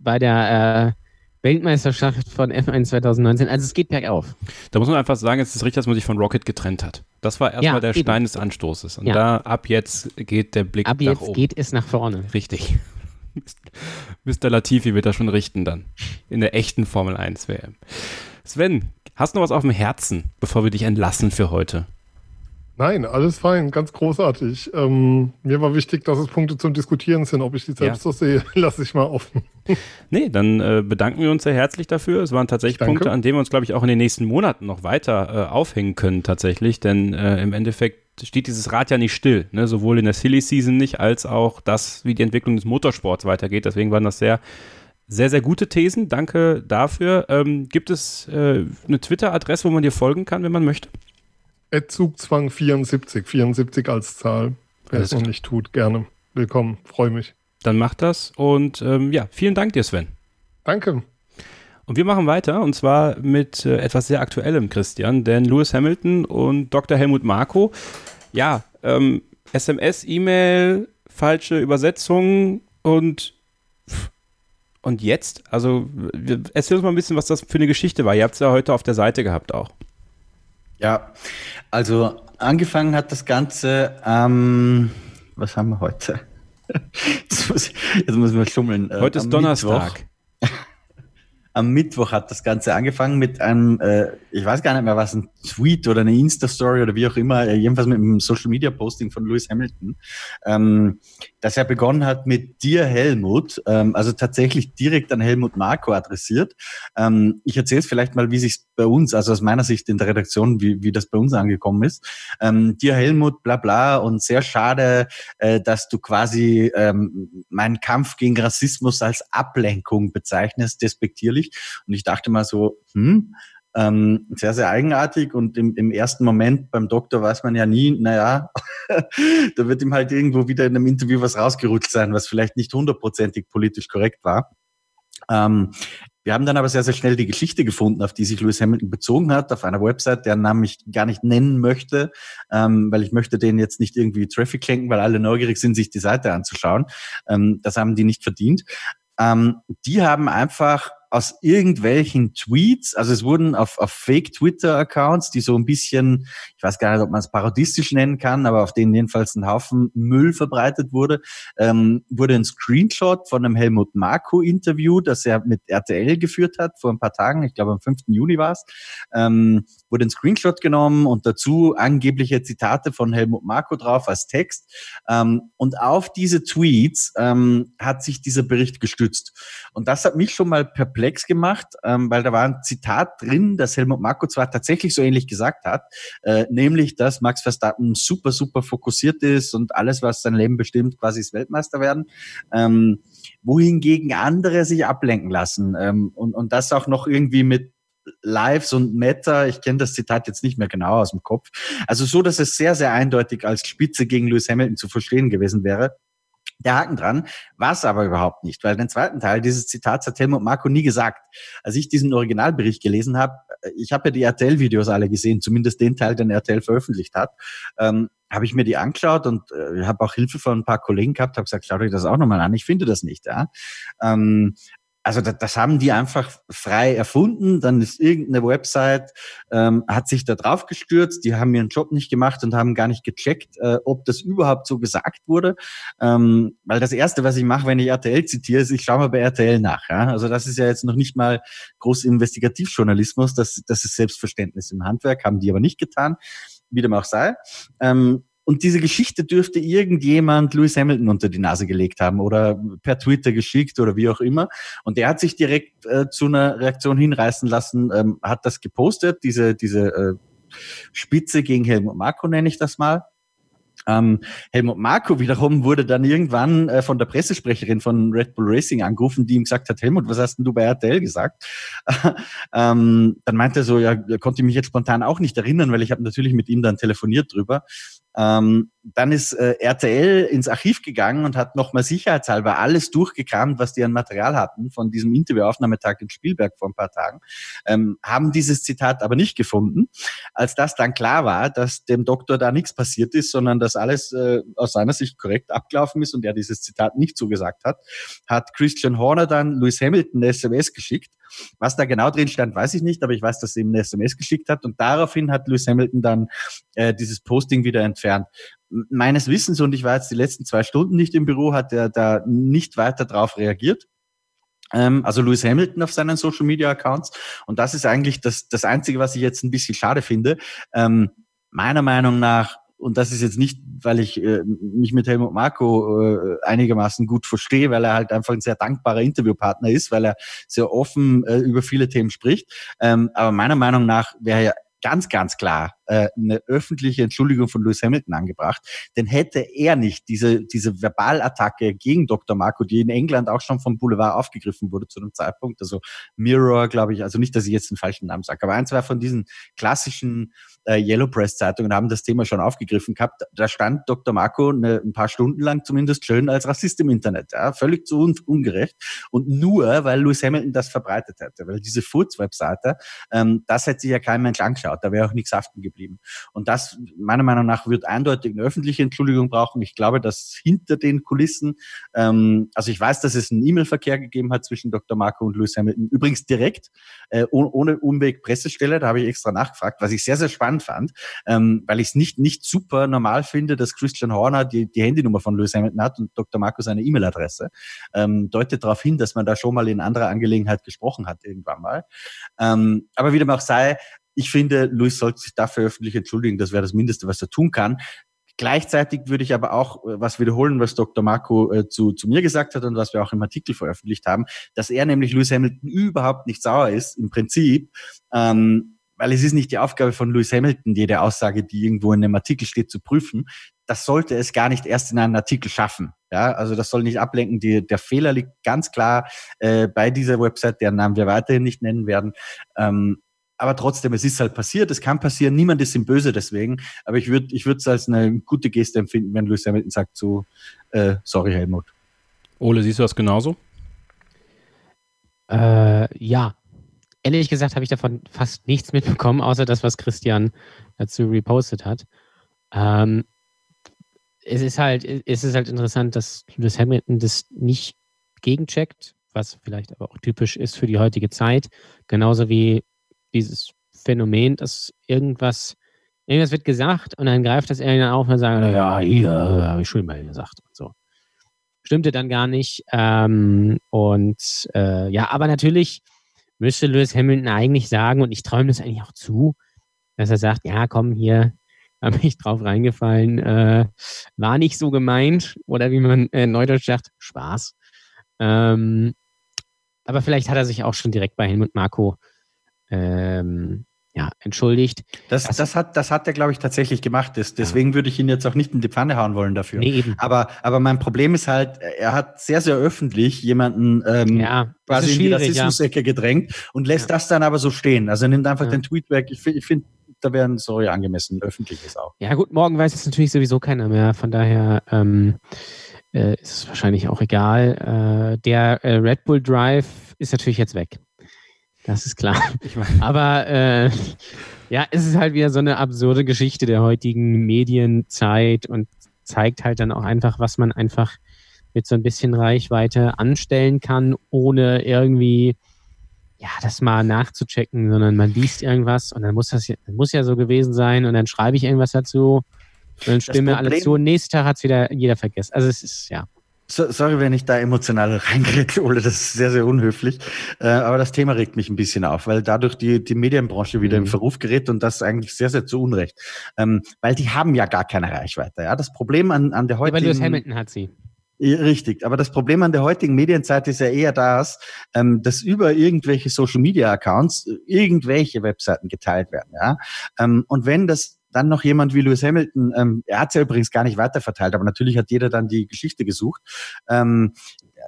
bei der äh, Weltmeisterschaft von F1 2019. Also es geht bergauf. Da muss man einfach sagen, es ist richtig, dass man sich von Rocket getrennt hat. Das war erstmal ja, der eben. Stein des Anstoßes. Und ja. da ab jetzt geht der Blick ab nach oben. Ab jetzt geht es nach vorne. Richtig. Mr. Latifi wird da schon richten dann. In der echten Formel 1 WM. Sven, hast du noch was auf dem Herzen, bevor wir dich entlassen für heute? Nein, alles fein, ganz großartig. Ähm, mir war wichtig, dass es Punkte zum Diskutieren sind. Ob ich die selbst ja. so sehe, lasse ich mal offen. nee, dann äh, bedanken wir uns sehr herzlich dafür. Es waren tatsächlich Punkte, an denen wir uns, glaube ich, auch in den nächsten Monaten noch weiter äh, aufhängen können, tatsächlich. Denn äh, im Endeffekt steht dieses Rad ja nicht still. Ne? Sowohl in der Silly Season nicht, als auch das, wie die Entwicklung des Motorsports weitergeht. Deswegen waren das sehr sehr, sehr gute Thesen. Danke dafür. Ähm, gibt es äh, eine Twitter-Adresse, wo man dir folgen kann, wenn man möchte? Zugzwang 74, 74 als Zahl. Wer es noch nicht tut, gerne. Willkommen, freue mich. Dann macht das und ähm, ja, vielen Dank dir, Sven. Danke. Und wir machen weiter und zwar mit äh, etwas sehr Aktuellem, Christian, denn Lewis Hamilton und Dr. Helmut Marko, ja, ähm, SMS, E-Mail, falsche Übersetzung und und jetzt? Also erzähl uns mal ein bisschen, was das für eine Geschichte war. Ihr habt es ja heute auf der Seite gehabt auch. Ja, also angefangen hat das Ganze, ähm, was haben wir heute? jetzt, muss, jetzt muss man schummeln. Äh, heute ist Donnerstag. am Mittwoch hat das Ganze angefangen mit einem, äh, ich weiß gar nicht mehr, was ein Tweet oder eine Insta-Story oder wie auch immer, äh, jedenfalls mit einem Social-Media-Posting von Lewis Hamilton, ähm, dass er begonnen hat mit Dir Helmut, ähm, also tatsächlich direkt an Helmut Marko adressiert. Ähm, ich erzähle es vielleicht mal, wie sich bei uns, also aus meiner Sicht in der Redaktion, wie, wie das bei uns angekommen ist. Ähm, Dir Helmut, bla bla und sehr schade, äh, dass du quasi ähm, meinen Kampf gegen Rassismus als Ablenkung bezeichnest, despektierlich. Und ich dachte mal so, hm, ähm, sehr, sehr eigenartig und im, im ersten Moment beim Doktor weiß man ja nie, naja, da wird ihm halt irgendwo wieder in einem Interview was rausgerutscht sein, was vielleicht nicht hundertprozentig politisch korrekt war. Ähm, wir haben dann aber sehr, sehr schnell die Geschichte gefunden, auf die sich Lewis Hamilton bezogen hat, auf einer Website, deren Namen ich gar nicht nennen möchte, ähm, weil ich möchte den jetzt nicht irgendwie Traffic lenken, weil alle neugierig sind, sich die Seite anzuschauen. Ähm, das haben die nicht verdient. Ähm, die haben einfach aus irgendwelchen Tweets, also es wurden auf, auf Fake-Twitter-Accounts, die so ein bisschen, ich weiß gar nicht, ob man es parodistisch nennen kann, aber auf denen jedenfalls ein Haufen Müll verbreitet wurde, ähm, wurde ein Screenshot von einem Helmut Marko-Interview, das er mit RTL geführt hat vor ein paar Tagen, ich glaube am 5. Juni war es, ähm, wurde ein Screenshot genommen und dazu angebliche Zitate von Helmut Marko drauf als Text. Ähm, und auf diese Tweets ähm, hat sich dieser Bericht gestützt. Und das hat mich schon mal perplex gemacht, ähm, weil da war ein Zitat drin, das Helmut Marko zwar tatsächlich so ähnlich gesagt hat, äh, nämlich, dass Max Verstappen super, super fokussiert ist und alles, was sein Leben bestimmt, quasi ist Weltmeister werden. Ähm, wohingegen andere sich ablenken lassen ähm, und, und das auch noch irgendwie mit Lives und Meta, ich kenne das Zitat jetzt nicht mehr genau aus dem Kopf, also so, dass es sehr, sehr eindeutig als Spitze gegen Lewis Hamilton zu verstehen gewesen wäre. Der Haken dran, war es aber überhaupt nicht, weil den zweiten Teil dieses Zitats hat Helmut Marco nie gesagt. Als ich diesen Originalbericht gelesen habe, ich habe ja die RTL-Videos alle gesehen, zumindest den Teil, den RTL veröffentlicht hat, ähm, habe ich mir die angeschaut und äh, habe auch Hilfe von ein paar Kollegen gehabt, habe gesagt, schaut euch das auch nochmal an, ich finde das nicht. Ja? Ähm, also das, das haben die einfach frei erfunden. Dann ist irgendeine Website, ähm, hat sich da drauf gestürzt, die haben ihren Job nicht gemacht und haben gar nicht gecheckt, äh, ob das überhaupt so gesagt wurde. Ähm, weil das Erste, was ich mache, wenn ich RTL zitiere, ist, ich schaue mal bei RTL nach. Ja? Also das ist ja jetzt noch nicht mal groß Investigativjournalismus, das, das ist Selbstverständnis im Handwerk, haben die aber nicht getan, wie dem auch sei. Ähm, und diese Geschichte dürfte irgendjemand Lewis Hamilton unter die Nase gelegt haben oder per Twitter geschickt oder wie auch immer. Und der hat sich direkt äh, zu einer Reaktion hinreißen lassen, ähm, hat das gepostet, diese, diese äh, Spitze gegen Helmut Marko nenne ich das mal. Ähm, Helmut Marko wiederum wurde dann irgendwann äh, von der Pressesprecherin von Red Bull Racing angerufen, die ihm gesagt hat, Helmut, was hast denn du bei RTL gesagt? ähm, dann meinte er so, ja, konnte ich mich jetzt spontan auch nicht erinnern, weil ich habe natürlich mit ihm dann telefoniert drüber. Ähm, dann ist äh, RTL ins Archiv gegangen und hat nochmal sicherheitshalber alles durchgekramt, was die an Material hatten von diesem Interviewaufnahmetag in Spielberg vor ein paar Tagen, ähm, haben dieses Zitat aber nicht gefunden. Als das dann klar war, dass dem Doktor da nichts passiert ist, sondern dass alles äh, aus seiner Sicht korrekt abgelaufen ist und er dieses Zitat nicht so gesagt hat, hat Christian Horner dann Lewis Hamilton eine SMS geschickt was da genau drin stand, weiß ich nicht, aber ich weiß, dass sie ihm eine SMS geschickt hat und daraufhin hat Lewis Hamilton dann äh, dieses Posting wieder entfernt. Meines Wissens, und ich war jetzt die letzten zwei Stunden nicht im Büro, hat er da nicht weiter drauf reagiert ähm, also Lewis Hamilton auf seinen Social Media Accounts. Und das ist eigentlich das, das Einzige, was ich jetzt ein bisschen schade finde. Ähm, meiner Meinung nach und das ist jetzt nicht, weil ich äh, mich mit Helmut Marko äh, einigermaßen gut verstehe, weil er halt einfach ein sehr dankbarer Interviewpartner ist, weil er sehr offen äh, über viele Themen spricht. Ähm, aber meiner Meinung nach wäre ja ganz, ganz klar äh, eine öffentliche Entschuldigung von Lewis Hamilton angebracht. Denn hätte er nicht diese, diese Verbalattacke gegen Dr. Marco, die in England auch schon vom Boulevard aufgegriffen wurde zu dem Zeitpunkt, also Mirror, glaube ich, also nicht, dass ich jetzt den falschen Namen sage, aber ein, zwei von diesen klassischen äh, Yellow Press Zeitungen haben das Thema schon aufgegriffen gehabt. Da stand Dr. Marco eine, ein paar Stunden lang zumindest schön als Rassist im Internet, ja, völlig zu un ungerecht. Und nur, weil Lewis Hamilton das verbreitet hätte, weil diese Furz-Webseite, ähm, das hätte sich ja kein Mensch angeschaut, da wäre auch nichts haften geblieben. Und das, meiner Meinung nach, wird eindeutig eine öffentliche Entschuldigung brauchen. Ich glaube, dass hinter den Kulissen, ähm, also ich weiß, dass es einen E-Mail-Verkehr gegeben hat zwischen Dr. Marco und Lewis Hamilton, übrigens direkt, äh, ohne Umweg Pressestelle, da habe ich extra nachgefragt, was ich sehr, sehr spannend fand, ähm, weil ich es nicht, nicht super normal finde, dass Christian Horner die, die Handynummer von Lewis Hamilton hat und Dr. Marco seine E-Mail-Adresse. Ähm, deutet darauf hin, dass man da schon mal in anderer Angelegenheit gesprochen hat irgendwann mal. Ähm, aber wie dem auch sei, ich finde, Luis sollte sich dafür öffentlich entschuldigen. Das wäre das Mindeste, was er tun kann. Gleichzeitig würde ich aber auch äh, was wiederholen, was Dr. Marco äh, zu, zu mir gesagt hat und was wir auch im Artikel veröffentlicht haben, dass er nämlich Lewis Hamilton überhaupt nicht sauer ist, im Prinzip, ähm, weil es ist nicht die Aufgabe von Lewis Hamilton, jede Aussage, die irgendwo in einem Artikel steht, zu prüfen. Das sollte es gar nicht erst in einem Artikel schaffen. Ja, also das soll nicht ablenken. Die, der Fehler liegt ganz klar äh, bei dieser Website, deren Namen wir weiterhin nicht nennen werden. Ähm, aber trotzdem, es ist halt passiert, es kann passieren, niemand ist ihm böse deswegen. Aber ich würde ich würde es als eine gute Geste empfinden, wenn Lewis Hamilton sagt so, äh, sorry Helmut. Ole, siehst du das genauso? Äh, ja. Ehrlich gesagt habe ich davon fast nichts mitbekommen, außer das, was Christian dazu repostet hat. Ähm, es ist halt, es ist halt interessant, dass Lewis Hamilton das nicht gegencheckt, was vielleicht aber auch typisch ist für die heutige Zeit. Genauso wie dieses Phänomen, dass irgendwas, irgendwas wird gesagt und dann greift das irgendwann auf und sagt, ja, hier habe ich schon mal gesagt und so. Stimmte dann gar nicht. Ähm, und äh, ja, aber natürlich müsste Lewis Hamilton eigentlich sagen, und ich träume das eigentlich auch zu, dass er sagt, ja, komm hier, habe ich drauf reingefallen, äh, war nicht so gemeint oder wie man äh, neudeutsch sagt, Spaß. Ähm, aber vielleicht hat er sich auch schon direkt bei Helmut Marco ähm, ja, entschuldigt. Das, das, das, hat, das hat er, glaube ich, tatsächlich gemacht. Das, deswegen ja. würde ich ihn jetzt auch nicht in die Pfanne hauen wollen dafür. Nee, eben. Aber, aber mein Problem ist halt, er hat sehr, sehr öffentlich jemanden ähm, ja, quasi in die Rassismusecke ja. gedrängt und lässt das dann aber so stehen. Also er nimmt einfach den Tweet weg. Ich, ich finde, da wären sorry angemessen, öffentliches auch. Ja, gut, morgen weiß es natürlich sowieso keiner mehr. Von daher ähm, äh, ist es wahrscheinlich auch egal. Äh, der äh, Red Bull Drive ist natürlich jetzt weg. Das ist klar. Aber äh, ja, es ist halt wieder so eine absurde Geschichte der heutigen Medienzeit und zeigt halt dann auch einfach, was man einfach mit so ein bisschen Reichweite anstellen kann, ohne irgendwie ja, das mal nachzuchecken, sondern man liest irgendwas und dann muss das, das muss ja so gewesen sein und dann schreibe ich irgendwas dazu und dann stimme alle zu und nächsten Tag hat es wieder jeder vergessen. Also es ist, ja. So, sorry, wenn ich da emotional reingerede, Ole, das ist sehr, sehr unhöflich. Äh, aber das Thema regt mich ein bisschen auf, weil dadurch die, die Medienbranche wieder mhm. in Verruf gerät und das eigentlich sehr, sehr zu Unrecht. Ähm, weil die haben ja gar keine Reichweite. Ja? Das Problem an, an der heutigen... Ja, Lewis Hamilton hat sie. Richtig, aber das Problem an der heutigen Medienzeit ist ja eher das, ähm, dass über irgendwelche Social Media Accounts äh, irgendwelche Webseiten geteilt werden. Ja? Ähm, und wenn das dann noch jemand wie Lewis Hamilton, ähm, er hat es ja übrigens gar nicht weiterverteilt, aber natürlich hat jeder dann die Geschichte gesucht. Ähm,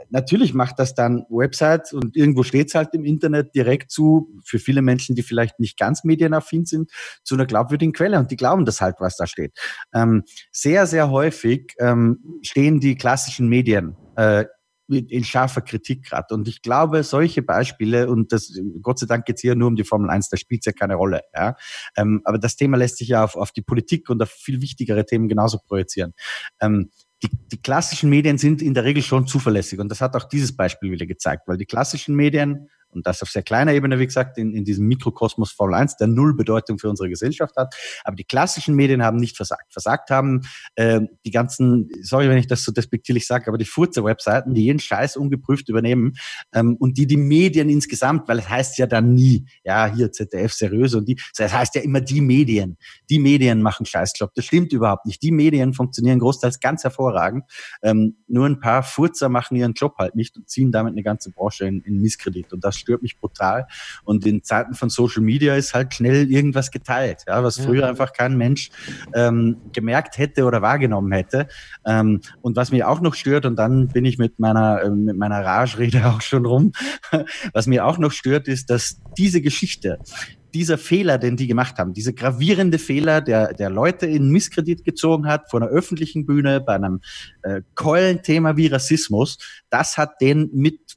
natürlich macht das dann Websites und irgendwo steht es halt im Internet direkt zu, für viele Menschen, die vielleicht nicht ganz medienaffin sind, zu einer glaubwürdigen Quelle und die glauben das halt, was da steht. Ähm, sehr, sehr häufig ähm, stehen die klassischen Medien äh, in scharfer Kritik gerade. Und ich glaube, solche Beispiele, und das, Gott sei Dank geht es hier nur um die Formel 1, da spielt es ja keine Rolle. Ja? Ähm, aber das Thema lässt sich ja auf, auf die Politik und auf viel wichtigere Themen genauso projizieren. Ähm, die, die klassischen Medien sind in der Regel schon zuverlässig. Und das hat auch dieses Beispiel wieder gezeigt, weil die klassischen Medien und das auf sehr kleiner Ebene, wie gesagt, in, in diesem Mikrokosmos Formel 1, der null Bedeutung für unsere Gesellschaft hat. Aber die klassischen Medien haben nicht versagt. Versagt haben äh, die ganzen, sorry, wenn ich das so despektierlich sage, aber die Furzer-Webseiten, die jeden Scheiß ungeprüft übernehmen ähm, und die die Medien insgesamt, weil es heißt ja dann nie, ja, hier ZDF seriös und die, das heißt ja immer die Medien. Die Medien machen Scheißjob. Das stimmt überhaupt nicht. Die Medien funktionieren großteils ganz hervorragend. Ähm, nur ein paar Furzer machen ihren Job halt nicht und ziehen damit eine ganze Branche in, in Misskredit. Und das stört mich brutal. Und in Zeiten von Social Media ist halt schnell irgendwas geteilt, ja, was früher einfach kein Mensch ähm, gemerkt hätte oder wahrgenommen hätte. Ähm, und was mir auch noch stört, und dann bin ich mit meiner, äh, mit meiner Rage-Rede auch schon rum, was mir auch noch stört, ist, dass diese Geschichte, dieser Fehler, den die gemacht haben, diese gravierende Fehler, der, der Leute in Misskredit gezogen hat vor einer öffentlichen Bühne bei einem äh, Keulenthema wie Rassismus, das hat den mit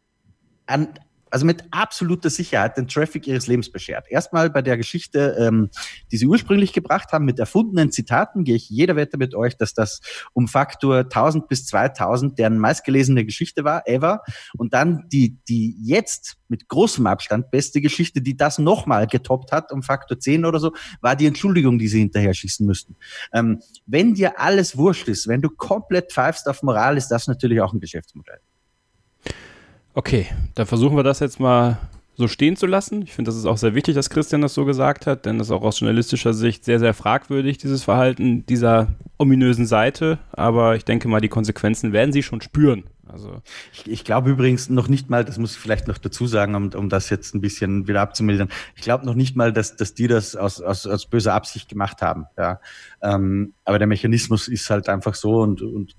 an, also mit absoluter Sicherheit den Traffic ihres Lebens beschert. Erstmal bei der Geschichte, ähm, die sie ursprünglich gebracht haben, mit erfundenen Zitaten, gehe ich jeder Wette mit euch, dass das um Faktor 1000 bis 2000 deren meistgelesene Geschichte war, ever. Und dann die, die jetzt mit großem Abstand beste Geschichte, die das nochmal getoppt hat, um Faktor 10 oder so, war die Entschuldigung, die sie hinterher schießen müssten. Ähm, wenn dir alles wurscht ist, wenn du komplett pfeifst auf Moral, ist das natürlich auch ein Geschäftsmodell. Okay, dann versuchen wir das jetzt mal so stehen zu lassen. Ich finde, das ist auch sehr wichtig, dass Christian das so gesagt hat, denn das ist auch aus journalistischer Sicht sehr, sehr fragwürdig, dieses Verhalten dieser ominösen Seite. Aber ich denke mal, die Konsequenzen werden sie schon spüren. Also ich, ich glaube übrigens noch nicht mal, das muss ich vielleicht noch dazu sagen, um, um das jetzt ein bisschen wieder abzumildern. Ich glaube noch nicht mal, dass, dass die das aus, aus, aus böser Absicht gemacht haben. Ja, ähm, aber der Mechanismus ist halt einfach so und, und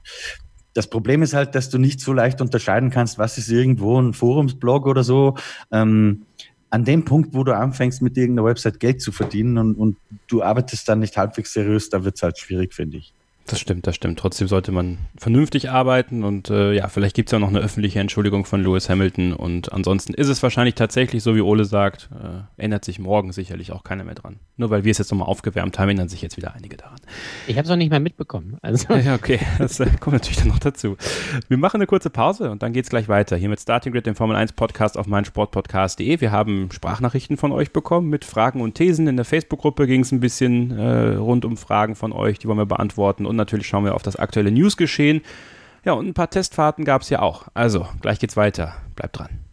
das Problem ist halt, dass du nicht so leicht unterscheiden kannst, was ist irgendwo ein Forumsblog oder so. Ähm, an dem Punkt, wo du anfängst, mit irgendeiner Website Geld zu verdienen und, und du arbeitest dann nicht halbwegs seriös, da wird es halt schwierig, finde ich. Das stimmt, das stimmt. Trotzdem sollte man vernünftig arbeiten und äh, ja, vielleicht gibt es ja noch eine öffentliche Entschuldigung von Lewis Hamilton und ansonsten ist es wahrscheinlich tatsächlich, so wie Ole sagt, äh, ändert sich morgen sicherlich auch keiner mehr dran. Nur weil wir es jetzt nochmal aufgewärmt haben, ändern sich jetzt wieder einige daran. Ich habe es auch nicht mehr mitbekommen. Also. Ja, okay, das äh, kommt natürlich dann noch dazu. Wir machen eine kurze Pause und dann geht es gleich weiter. Hier mit Starting Grid, dem Formel 1 Podcast auf meinsportpodcast.de. Wir haben Sprachnachrichten von euch bekommen mit Fragen und Thesen. In der Facebook-Gruppe ging es ein bisschen äh, rund um Fragen von euch, die wollen wir beantworten und natürlich schauen wir auf das aktuelle Newsgeschehen. Ja, und ein paar Testfahrten gab es ja auch. Also, gleich geht's weiter. Bleibt dran.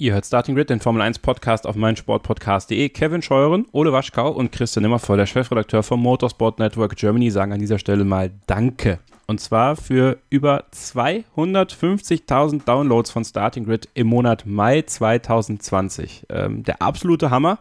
Ihr hört Starting Grid, den Formel 1 Podcast auf meinsportpodcast.de. Kevin Scheuren, Ole Waschkau und Christian Nimmervoll, der Chefredakteur vom Motorsport Network Germany, sagen an dieser Stelle mal Danke. Und zwar für über 250.000 Downloads von Starting Grid im Monat Mai 2020. Ähm, der absolute Hammer.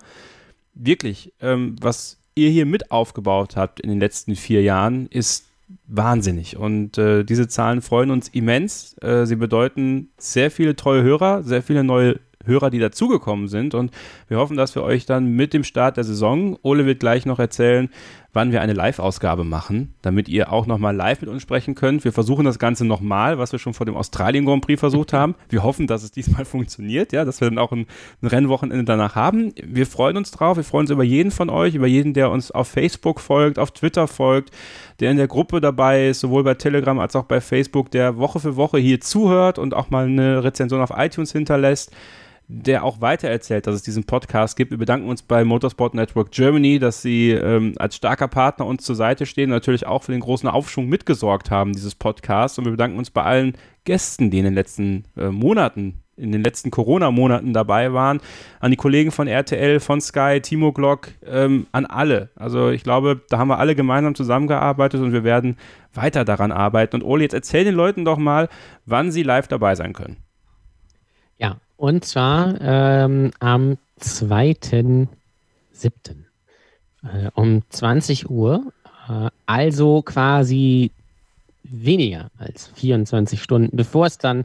Wirklich, ähm, was ihr hier mit aufgebaut habt in den letzten vier Jahren, ist wahnsinnig. Und äh, diese Zahlen freuen uns immens. Äh, sie bedeuten sehr viele treue Hörer, sehr viele neue Hörer, die dazugekommen sind. Und wir hoffen, dass wir euch dann mit dem Start der Saison, Ole wird gleich noch erzählen, wann wir eine Live-Ausgabe machen, damit ihr auch nochmal live mit uns sprechen könnt. Wir versuchen das Ganze nochmal, was wir schon vor dem Australien Grand Prix versucht haben. Wir hoffen, dass es diesmal funktioniert, ja, dass wir dann auch ein, ein Rennwochenende danach haben. Wir freuen uns drauf. Wir freuen uns über jeden von euch, über jeden, der uns auf Facebook folgt, auf Twitter folgt, der in der Gruppe dabei ist, sowohl bei Telegram als auch bei Facebook, der Woche für Woche hier zuhört und auch mal eine Rezension auf iTunes hinterlässt der auch weitererzählt, dass es diesen Podcast gibt. Wir bedanken uns bei Motorsport Network Germany, dass sie ähm, als starker Partner uns zur Seite stehen und natürlich auch für den großen Aufschwung mitgesorgt haben, dieses Podcast. Und wir bedanken uns bei allen Gästen, die in den letzten äh, Monaten, in den letzten Corona-Monaten dabei waren, an die Kollegen von RTL, von Sky, Timo Glock, ähm, an alle. Also ich glaube, da haben wir alle gemeinsam zusammengearbeitet und wir werden weiter daran arbeiten. Und Oli, jetzt erzähl den Leuten doch mal, wann sie live dabei sein können. Und zwar ähm, am 2.7. Äh, um 20 Uhr. Äh, also quasi weniger als 24 Stunden, bevor es dann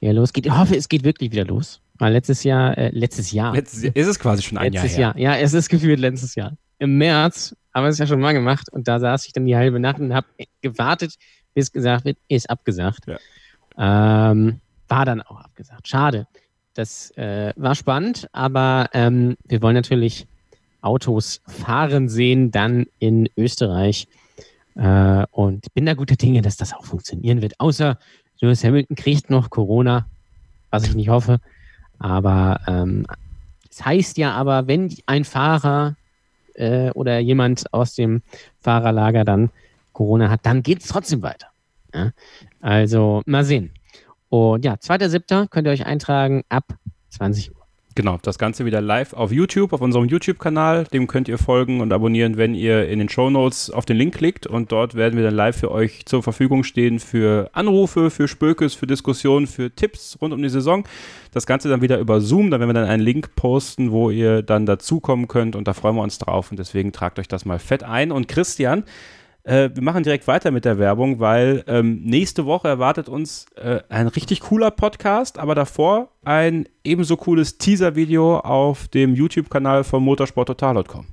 ja, losgeht. Ich hoffe, es geht wirklich wieder los. Weil letztes Jahr, äh, letztes Jahr. Letztes ist es quasi schon ein letztes Jahr, Jahr. Ja, es ist gefühlt letztes Jahr. Im März haben wir es ja schon mal gemacht und da saß ich dann die halbe Nacht und habe gewartet, bis gesagt wird, ist abgesagt. Ja. Ähm, war dann auch abgesagt. Schade. Das äh, war spannend, aber ähm, wir wollen natürlich Autos fahren sehen, dann in Österreich. Äh, und bin da guter Dinge, dass das auch funktionieren wird. Außer Lewis Hamilton kriegt noch Corona, was ich nicht hoffe. Aber ähm, das heißt ja aber, wenn ein Fahrer äh, oder jemand aus dem Fahrerlager dann Corona hat, dann geht es trotzdem weiter. Ja? Also mal sehen. Und ja, 2.7. könnt ihr euch eintragen ab 20 Uhr. Genau, das Ganze wieder live auf YouTube, auf unserem YouTube-Kanal. Dem könnt ihr folgen und abonnieren, wenn ihr in den Show Notes auf den Link klickt. Und dort werden wir dann live für euch zur Verfügung stehen für Anrufe, für Spökes, für Diskussionen, für Tipps rund um die Saison. Das Ganze dann wieder über Zoom. Da werden wir dann einen Link posten, wo ihr dann dazukommen könnt. Und da freuen wir uns drauf. Und deswegen tragt euch das mal fett ein. Und Christian, äh, wir machen direkt weiter mit der Werbung, weil ähm, nächste Woche erwartet uns äh, ein richtig cooler Podcast, aber davor ein ebenso cooles Teaser-Video auf dem YouTube-Kanal von motorsporttotal.com.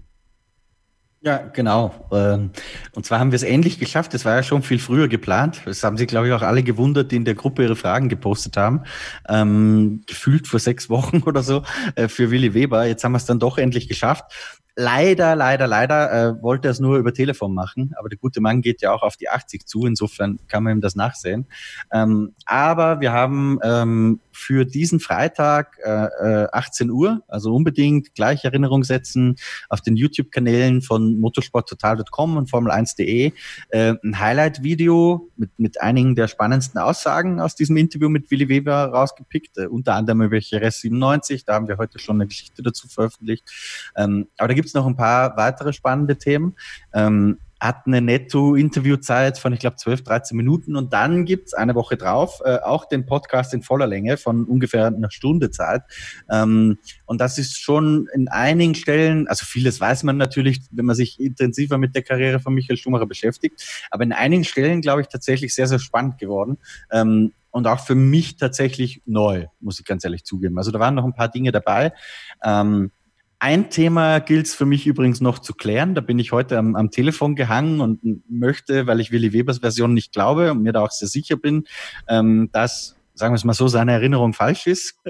Ja, genau. Ähm, und zwar haben wir es endlich geschafft. Das war ja schon viel früher geplant. Das haben sich, glaube ich, auch alle gewundert, die in der Gruppe ihre Fragen gepostet haben. Ähm, gefühlt vor sechs Wochen oder so äh, für Willi Weber. Jetzt haben wir es dann doch endlich geschafft. Leider, leider, leider äh, wollte er es nur über Telefon machen, aber der gute Mann geht ja auch auf die 80 zu, insofern kann man ihm das nachsehen. Ähm, aber wir haben ähm, für diesen Freitag äh, 18 äh, Uhr, also unbedingt gleich Erinnerung setzen auf den YouTube-Kanälen von motorsporttotal.com und Formel1.de äh, ein Highlight-Video mit, mit einigen der spannendsten Aussagen aus diesem Interview mit Willi Weber rausgepickt, äh, unter anderem über RS 97, da haben wir heute schon eine Geschichte dazu veröffentlicht. Ähm, aber da gibt es noch ein paar weitere spannende Themen. Ähm, hat eine Netto-Interviewzeit von, ich glaube, 12, 13 Minuten. Und dann gibt's eine Woche drauf äh, auch den Podcast in voller Länge von ungefähr einer Stunde Zeit. Ähm, und das ist schon in einigen Stellen, also vieles weiß man natürlich, wenn man sich intensiver mit der Karriere von Michael Schumacher beschäftigt. Aber in einigen Stellen, glaube ich, tatsächlich sehr, sehr spannend geworden. Ähm, und auch für mich tatsächlich neu, muss ich ganz ehrlich zugeben. Also da waren noch ein paar Dinge dabei. Ähm, Ein Thema gilt es für mich übrigens noch zu klären. Da bin ich heute am, am Telefon gehangen und möchte, weil ich Willi Webers Version nicht glaube und mir da auch sehr sicher bin, ähm, dass sagen wir es mal so, seine Erinnerung falsch ist.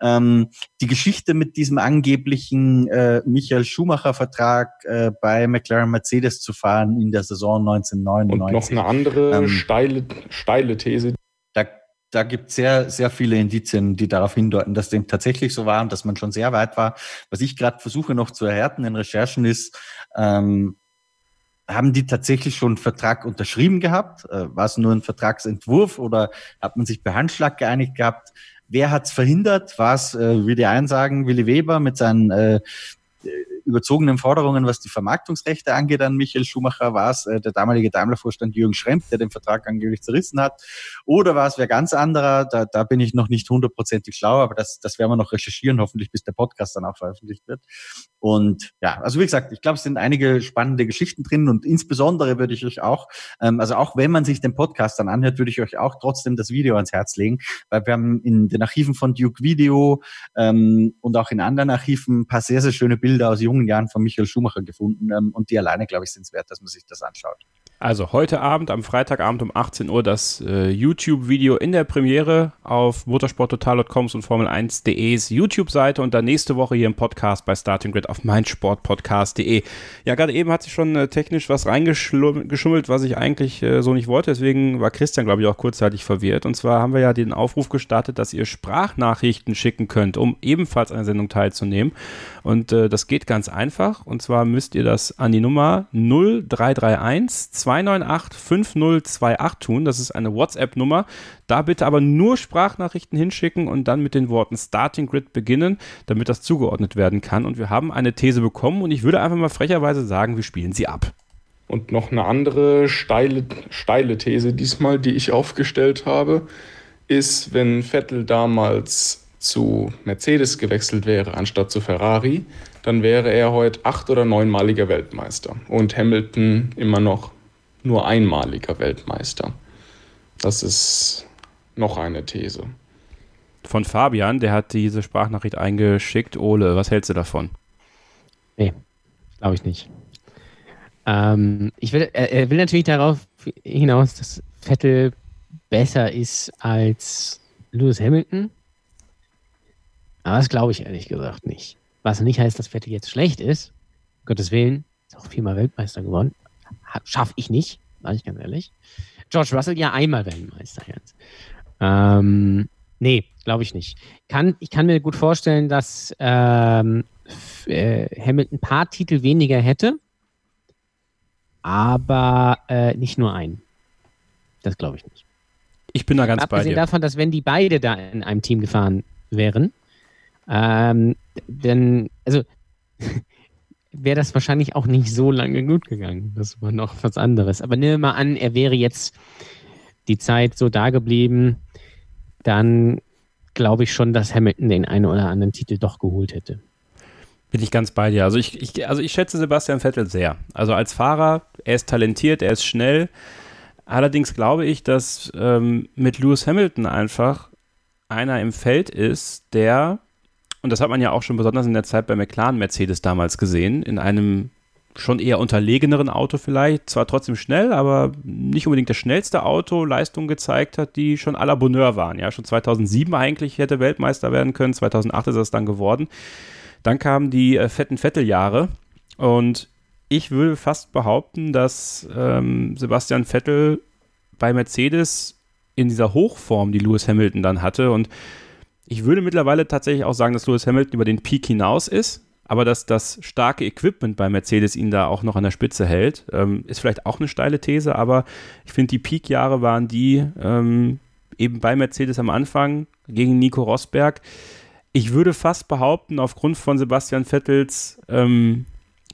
Ähm, die Geschichte mit diesem angeblichen äh, Michael Schumacher-Vertrag äh, bei McLaren Mercedes zu fahren in der Saison 1999. Und noch eine andere ähm, steile, steile These. Da, gibt es sehr, sehr viele Indizien, die darauf hindeuten, dass dem tatsächlich so war und dass man schon sehr weit war. Was ich gerade versuche noch zu erhärten in Recherchen ist, ähm, haben die tatsächlich schon einen Vertrag unterschrieben gehabt? Äh, war es nur ein Vertragsentwurf oder hat man sich per Handschlag geeinigt gehabt? Wer hat's verhindert? War es, äh, wie die einen sagen, Willi Weber mit seinen äh, überzogenen Forderungen, was die Vermarktungsrechte angeht an Michael Schumacher, war es äh, der damalige Daimler-Vorstand Jürgen Schremp, der den Vertrag angeblich zerrissen hat, oder war es wer ganz anderer, da, da bin ich noch nicht hundertprozentig schlau, aber das, das werden wir noch recherchieren, hoffentlich bis der Podcast dann auch veröffentlicht wird. Und ja, also wie gesagt, ich glaube, es sind einige spannende Geschichten drin und insbesondere würde ich euch auch, ähm, also auch wenn man sich den Podcast dann anhört, würde ich euch auch trotzdem das Video ans Herz legen, weil wir haben in den Archiven von Duke Video ähm, und auch in anderen Archiven ein paar sehr, sehr schöne Bilder aus jungen Jahren von Michael Schumacher gefunden ähm, und die alleine, glaube ich, sind es wert, dass man sich das anschaut. Also heute Abend, am Freitagabend um 18 Uhr, das äh, YouTube-Video in der Premiere auf motorsporttotal.coms und Formel1.de's YouTube-Seite und dann nächste Woche hier im Podcast bei Starting Grid auf meinsportpodcast.de. Ja, gerade eben hat sich schon äh, technisch was reingeschummelt, was ich eigentlich äh, so nicht wollte. Deswegen war Christian, glaube ich, auch kurzzeitig verwirrt. Und zwar haben wir ja den Aufruf gestartet, dass ihr Sprachnachrichten schicken könnt, um ebenfalls an der Sendung teilzunehmen. Und äh, das geht ganz einfach. Und zwar müsst ihr das an die Nummer 0331 298 5028 tun. Das ist eine WhatsApp-Nummer. Da bitte aber nur Sprachnachrichten hinschicken und dann mit den Worten Starting Grid beginnen, damit das zugeordnet werden kann. Und wir haben eine These bekommen und ich würde einfach mal frecherweise sagen, wir spielen sie ab. Und noch eine andere steile, steile These diesmal, die ich aufgestellt habe, ist, wenn Vettel damals zu Mercedes gewechselt wäre anstatt zu Ferrari, dann wäre er heute acht- oder neunmaliger Weltmeister und Hamilton immer noch nur einmaliger Weltmeister. Das ist noch eine These. Von Fabian, der hat diese Sprachnachricht eingeschickt. Ole, was hältst du davon? Nee, glaube ich nicht. Ähm, ich will, er, er will natürlich darauf hinaus, dass Vettel besser ist als Lewis Hamilton. Aber das glaube ich ehrlich gesagt nicht. Was nicht heißt, dass Vettel jetzt schlecht ist. Um Gottes Willen, ist auch viermal Weltmeister geworden. Schaffe ich nicht, sage ich ganz ehrlich. George Russell ja einmal Weltmeister jetzt. Ähm, nee, glaube ich nicht. Kann, ich kann mir gut vorstellen, dass ähm, äh, Hamilton ein paar Titel weniger hätte, aber äh, nicht nur einen. Das glaube ich nicht. Ich bin da ganz Abgesehen bei dir. davon, dass wenn die beide da in einem Team gefahren wären, ähm, dann, also wäre das wahrscheinlich auch nicht so lange gut gegangen. Das war noch was anderes. Aber nehmen wir mal an, er wäre jetzt die Zeit so da geblieben, dann glaube ich schon, dass Hamilton den einen oder anderen Titel doch geholt hätte. Bin ich ganz bei dir. Also ich, ich, also ich schätze Sebastian Vettel sehr. Also als Fahrer, er ist talentiert, er ist schnell. Allerdings glaube ich, dass ähm, mit Lewis Hamilton einfach einer im Feld ist, der und das hat man ja auch schon besonders in der Zeit bei McLaren Mercedes damals gesehen, in einem schon eher unterlegeneren Auto vielleicht, zwar trotzdem schnell, aber nicht unbedingt das schnellste Auto. Leistung gezeigt hat, die schon à la Bonheur waren. Ja, schon 2007 eigentlich hätte Weltmeister werden können, 2008 ist es dann geworden. Dann kamen die äh, fetten Vetteljahre. Und ich würde fast behaupten, dass ähm, Sebastian Vettel bei Mercedes in dieser Hochform, die Lewis Hamilton dann hatte und ich würde mittlerweile tatsächlich auch sagen, dass Lewis Hamilton über den Peak hinaus ist, aber dass das starke Equipment bei Mercedes ihn da auch noch an der Spitze hält, ähm, ist vielleicht auch eine steile These, aber ich finde, die Peak-Jahre waren die ähm, eben bei Mercedes am Anfang gegen Nico Rosberg. Ich würde fast behaupten, aufgrund von Sebastian Vettels ähm,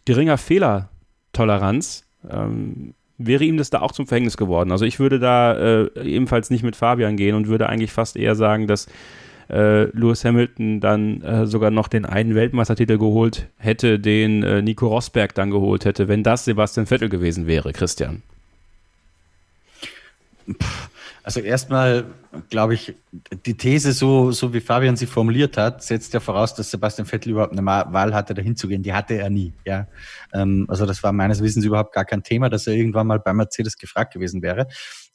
geringer Fehlertoleranz, ähm, wäre ihm das da auch zum Verhängnis geworden. Also ich würde da äh, ebenfalls nicht mit Fabian gehen und würde eigentlich fast eher sagen, dass äh, Lewis Hamilton dann äh, sogar noch den einen Weltmeistertitel geholt hätte, den äh, Nico Rosberg dann geholt hätte, wenn das Sebastian Vettel gewesen wäre, Christian. Also erstmal, glaube ich, die These, so, so wie Fabian sie formuliert hat, setzt ja voraus, dass Sebastian Vettel überhaupt eine Wahl hatte, dahin zu gehen. Die hatte er nie. Ja. Ähm, also das war meines Wissens überhaupt gar kein Thema, dass er irgendwann mal bei Mercedes gefragt gewesen wäre.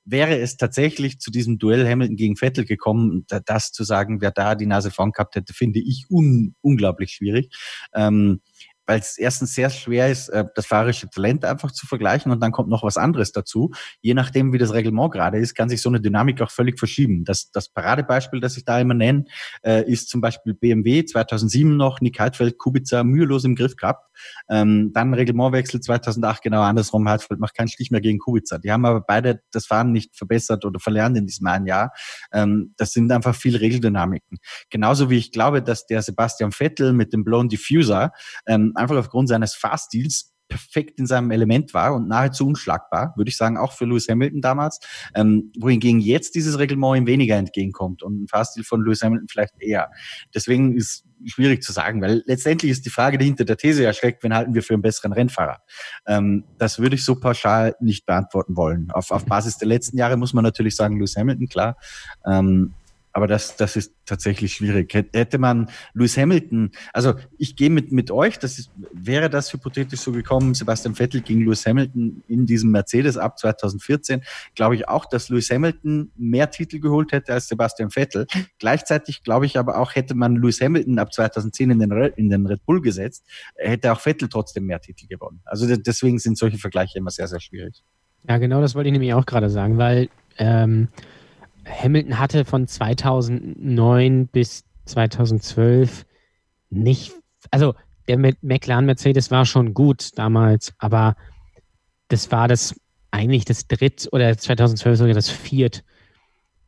Wäre es tatsächlich zu diesem Duell Hamilton gegen Vettel gekommen, das zu sagen, wer da die Nase vorn gehabt hätte, finde ich un unglaublich schwierig. Ähm, weil es erstens sehr schwer ist, äh, das fahrerische Talent einfach zu vergleichen und dann kommt noch was anderes dazu. Je nachdem, wie das Reglement gerade ist, kann sich so eine Dynamik auch völlig verschieben. Das, das Paradebeispiel, das ich da immer nenne, äh, ist zum Beispiel BMW 2007 noch, Nick Heidfeld, Kubica mühelos im Griff gehabt. Ähm, dann Reglementwechsel 2008 genau andersrum. Heidfeld macht keinen Stich mehr gegen Kubica. Die haben aber beide das Fahren nicht verbessert oder verlernt in diesem einen Jahr. Ähm, das sind einfach viel Regeldynamiken. Genauso wie ich glaube, dass der Sebastian Vettel mit dem Blown Diffuser ähm, einfach aufgrund seines Fahrstils perfekt in seinem Element war und nahezu unschlagbar, würde ich sagen, auch für Lewis Hamilton damals, ähm, wohingegen jetzt dieses Reglement ihm weniger entgegenkommt und ein Fahrstil von Lewis Hamilton vielleicht eher. Deswegen ist schwierig zu sagen, weil letztendlich ist die Frage, die hinter der These erschreckt, wen halten wir für einen besseren Rennfahrer? Ähm, das würde ich so pauschal nicht beantworten wollen. Auf, auf Basis der letzten Jahre muss man natürlich sagen, Lewis Hamilton, klar. Ähm, aber das, das ist tatsächlich schwierig. Hätte man Lewis Hamilton, also ich gehe mit, mit euch, das ist, wäre das hypothetisch so gekommen, Sebastian Vettel gegen Lewis Hamilton in diesem Mercedes ab 2014, glaube ich auch, dass Lewis Hamilton mehr Titel geholt hätte als Sebastian Vettel. Gleichzeitig glaube ich aber auch, hätte man Lewis Hamilton ab 2010 in den, in den Red Bull gesetzt, hätte auch Vettel trotzdem mehr Titel gewonnen. Also deswegen sind solche Vergleiche immer sehr, sehr schwierig. Ja, genau das wollte ich nämlich auch gerade sagen, weil ähm, Hamilton hatte von 2009 bis 2012 nicht, also der McLaren Mercedes war schon gut damals, aber das war das eigentlich das dritt oder 2012 sogar das viert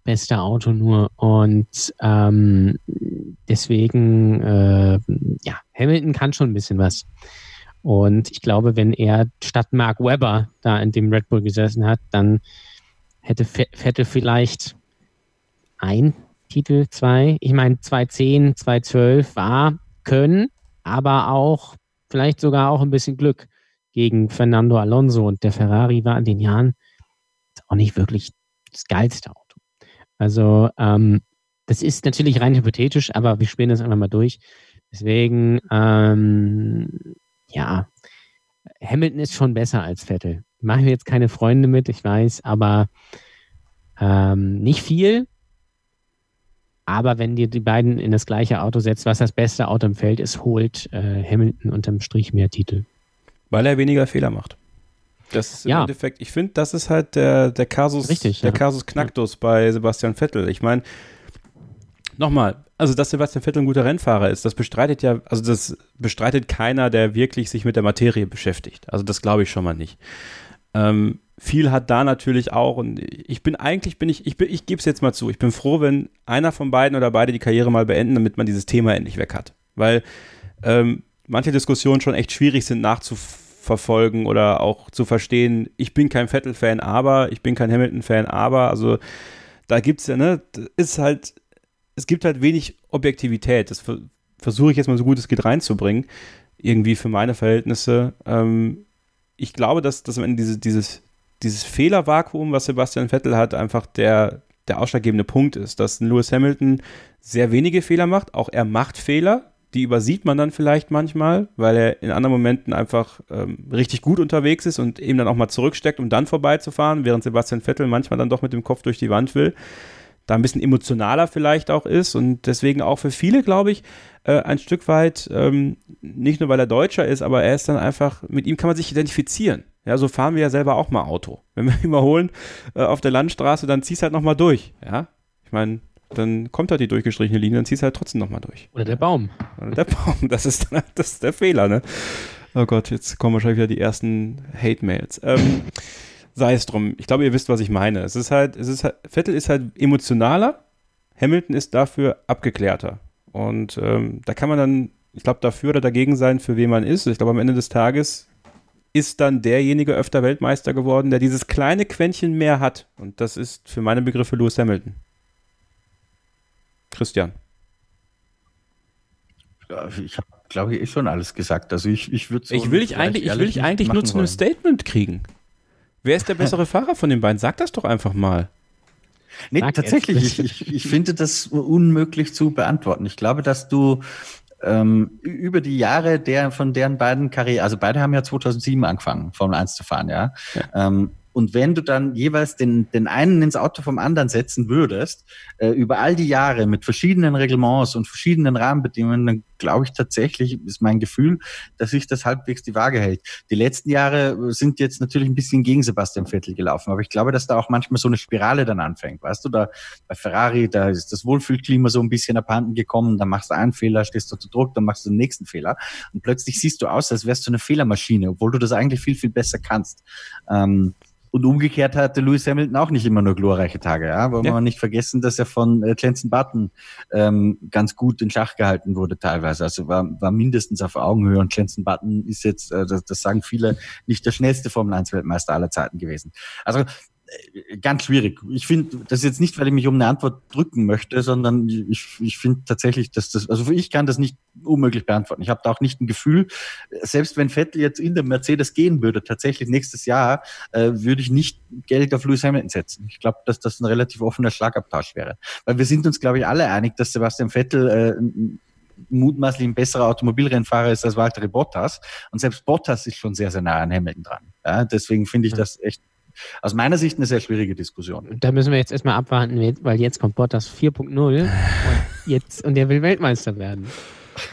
beste Auto nur und ähm, deswegen äh, ja Hamilton kann schon ein bisschen was. Und ich glaube, wenn er statt Mark Webber da in dem Red Bull gesessen hat, dann hätte Vettel vielleicht ein Titel, zwei. Ich meine, 2010, 2012 war können, aber auch vielleicht sogar auch ein bisschen Glück gegen Fernando Alonso und der Ferrari war in den Jahren auch nicht wirklich das geilste Auto. Also ähm, das ist natürlich rein hypothetisch, aber wir spielen das einfach mal durch. Deswegen, ähm, ja, Hamilton ist schon besser als Vettel. Machen wir jetzt keine Freunde mit, ich weiß, aber ähm, nicht viel. Aber wenn dir die beiden in das gleiche Auto setzt, was das beste Auto im Feld ist, holt äh, Hamilton unterm Strich mehr Titel. Weil er weniger Fehler macht. Das ist im ja. Endeffekt, ich finde, das ist halt der, der Kasus, Richtig, der ja. Kasus Knacktus ja. bei Sebastian Vettel. Ich meine, nochmal, also dass Sebastian Vettel ein guter Rennfahrer ist, das bestreitet ja, also das bestreitet keiner, der wirklich sich mit der Materie beschäftigt. Also das glaube ich schon mal nicht. Ähm, viel hat da natürlich auch und ich bin eigentlich bin ich ich bin, ich gebe es jetzt mal zu, ich bin froh, wenn einer von beiden oder beide die Karriere mal beenden, damit man dieses Thema endlich weg hat, weil ähm, manche Diskussionen schon echt schwierig sind nachzuverfolgen oder auch zu verstehen. Ich bin kein Vettel-Fan, aber ich bin kein Hamilton-Fan, aber also da gibt's ja ne, ist halt es gibt halt wenig Objektivität. Das versuche ich jetzt mal so gut es geht reinzubringen, irgendwie für meine Verhältnisse. Ähm, ich glaube, dass, dass am Ende diese, dieses dieses Fehlervakuum, was Sebastian Vettel hat, einfach der, der ausschlaggebende Punkt ist, dass Lewis Hamilton sehr wenige Fehler macht. Auch er macht Fehler, die übersieht man dann vielleicht manchmal, weil er in anderen Momenten einfach ähm, richtig gut unterwegs ist und eben dann auch mal zurücksteckt, um dann vorbeizufahren, während Sebastian Vettel manchmal dann doch mit dem Kopf durch die Wand will da ein bisschen emotionaler vielleicht auch ist und deswegen auch für viele, glaube ich, äh, ein Stück weit, ähm, nicht nur weil er Deutscher ist, aber er ist dann einfach, mit ihm kann man sich identifizieren. Ja, so fahren wir ja selber auch mal Auto. Wenn wir überholen äh, auf der Landstraße, dann ziehst halt nochmal durch. Ja, ich meine, dann kommt halt die durchgestrichene Linie, dann ziehst halt trotzdem nochmal durch. Oder der Baum. Oder der Baum, das ist, das ist der Fehler, ne? Oh Gott, jetzt kommen wahrscheinlich wieder die ersten Hate-Mails. Ähm, sei es drum. Ich glaube, ihr wisst, was ich meine. Es ist halt, es ist halt, Vettel ist halt emotionaler, Hamilton ist dafür abgeklärter. Und ähm, da kann man dann, ich glaube, dafür oder dagegen sein, für wen man ist. Ich glaube, am Ende des Tages ist dann derjenige öfter Weltmeister geworden, der dieses kleine Quäntchen mehr hat. Und das ist für meine Begriffe Lewis Hamilton. Christian. Ich habe, glaube ich, eh schon alles gesagt. Also ich, ich würde so Ich will dich eigentlich, ich will dich eigentlich nur zu einem Statement kriegen. Wer ist der bessere Fahrer von den beiden? Sag das doch einfach mal. Nee, Sag tatsächlich, ich, ich, ich finde das unmöglich zu beantworten. Ich glaube, dass du ähm, über die Jahre der von deren beiden Karriere, also beide haben ja 2007 angefangen, Formel 1 zu fahren, ja. Ähm, und wenn du dann jeweils den, den einen ins Auto vom anderen setzen würdest, äh, über all die Jahre mit verschiedenen Reglements und verschiedenen Rahmenbedingungen, dann glaube ich tatsächlich, ist mein Gefühl, dass sich das halbwegs die Waage hält. Die letzten Jahre sind jetzt natürlich ein bisschen gegen Sebastian Vettel gelaufen, aber ich glaube, dass da auch manchmal so eine Spirale dann anfängt. Weißt du, da bei Ferrari, da ist das Wohlfühlklima so ein bisschen abhanden gekommen, dann machst du einen Fehler, stehst du unter Druck, dann machst du den nächsten Fehler und plötzlich siehst du aus, als wärst du eine Fehlermaschine, obwohl du das eigentlich viel, viel besser kannst. Ähm, und umgekehrt hatte Lewis Hamilton auch nicht immer nur glorreiche Tage, ja. Wollen Ja. wir nicht vergessen, dass er von äh, Jensen Button ähm, ganz gut in Schach gehalten wurde teilweise. Also war, war mindestens auf Augenhöhe und Jensen Button ist jetzt, äh, das, das sagen viele, nicht der schnellste Formel 1 Weltmeister aller Zeiten gewesen. Also ganz schwierig. Ich finde, das ist jetzt nicht, weil ich mich um eine Antwort drücken möchte, sondern ich, ich finde tatsächlich, dass das, also ich kann das nicht unmöglich beantworten. Ich habe da auch nicht ein Gefühl, selbst wenn Vettel jetzt in der Mercedes gehen würde, tatsächlich nächstes Jahr, äh, würde ich nicht Geld auf Lewis Hamilton setzen. Ich glaube, dass das ein relativ offener Schlagabtausch wäre. Weil wir sind uns, glaube ich, alle einig, dass Sebastian Vettel äh, mutmaßlich ein besserer Automobilrennfahrer ist als Valtteri Bottas. Und selbst Bottas ist schon sehr, sehr nah an Hamilton dran. Ja, deswegen finde ich das echt aus meiner Sicht eine sehr schwierige Diskussion. Da müssen wir jetzt erstmal abwarten, weil jetzt kommt Bottas 4.0 und jetzt und der will Weltmeister werden.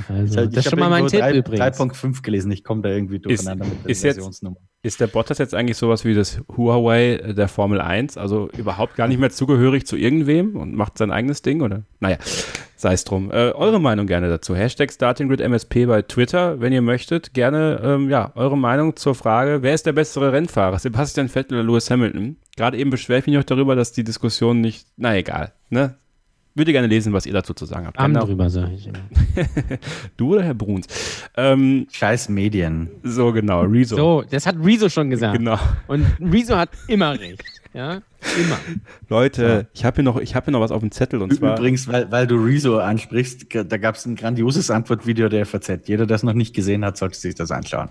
Also, Ich das ist schon mal mein Tipp drei- übrigens. 3.5 gelesen, ich komme da irgendwie durcheinander mit der ist jetzt- Versionsnummer. Ist der Bottas jetzt eigentlich sowas wie das Huawei der Formel 1? Also überhaupt gar nicht mehr zugehörig zu irgendwem und macht sein eigenes Ding, oder? Naja, sei es drum. Äh, eure Meinung gerne dazu. Hashtag StartingGridMSP bei Twitter, wenn ihr möchtet. Gerne, ähm, ja, eure Meinung zur Frage, wer ist der bessere Rennfahrer? Sebastian Vettel oder Lewis Hamilton? Gerade eben beschwere ich mich noch darüber, dass die Diskussion nicht, na egal, ne? Würde gerne lesen, was ihr dazu zu sagen habt. Arm Gerne auch- drüber, sage ich immer. Du oder Herr Bruns? Ähm, Scheiß Medien. so genau, Rezo. So, das hat Rezo schon gesagt. Genau. Und Rezo hat immer recht. Ja, immer. Leute, ich habe hier, noch- ich hab hier noch was auf dem Zettel und zwar. Übrigens, weil, weil du Rezo ansprichst, da gab es ein grandioses Antwortvideo der FAZ. Jeder, der es noch nicht gesehen hat, sollte sich das anschauen.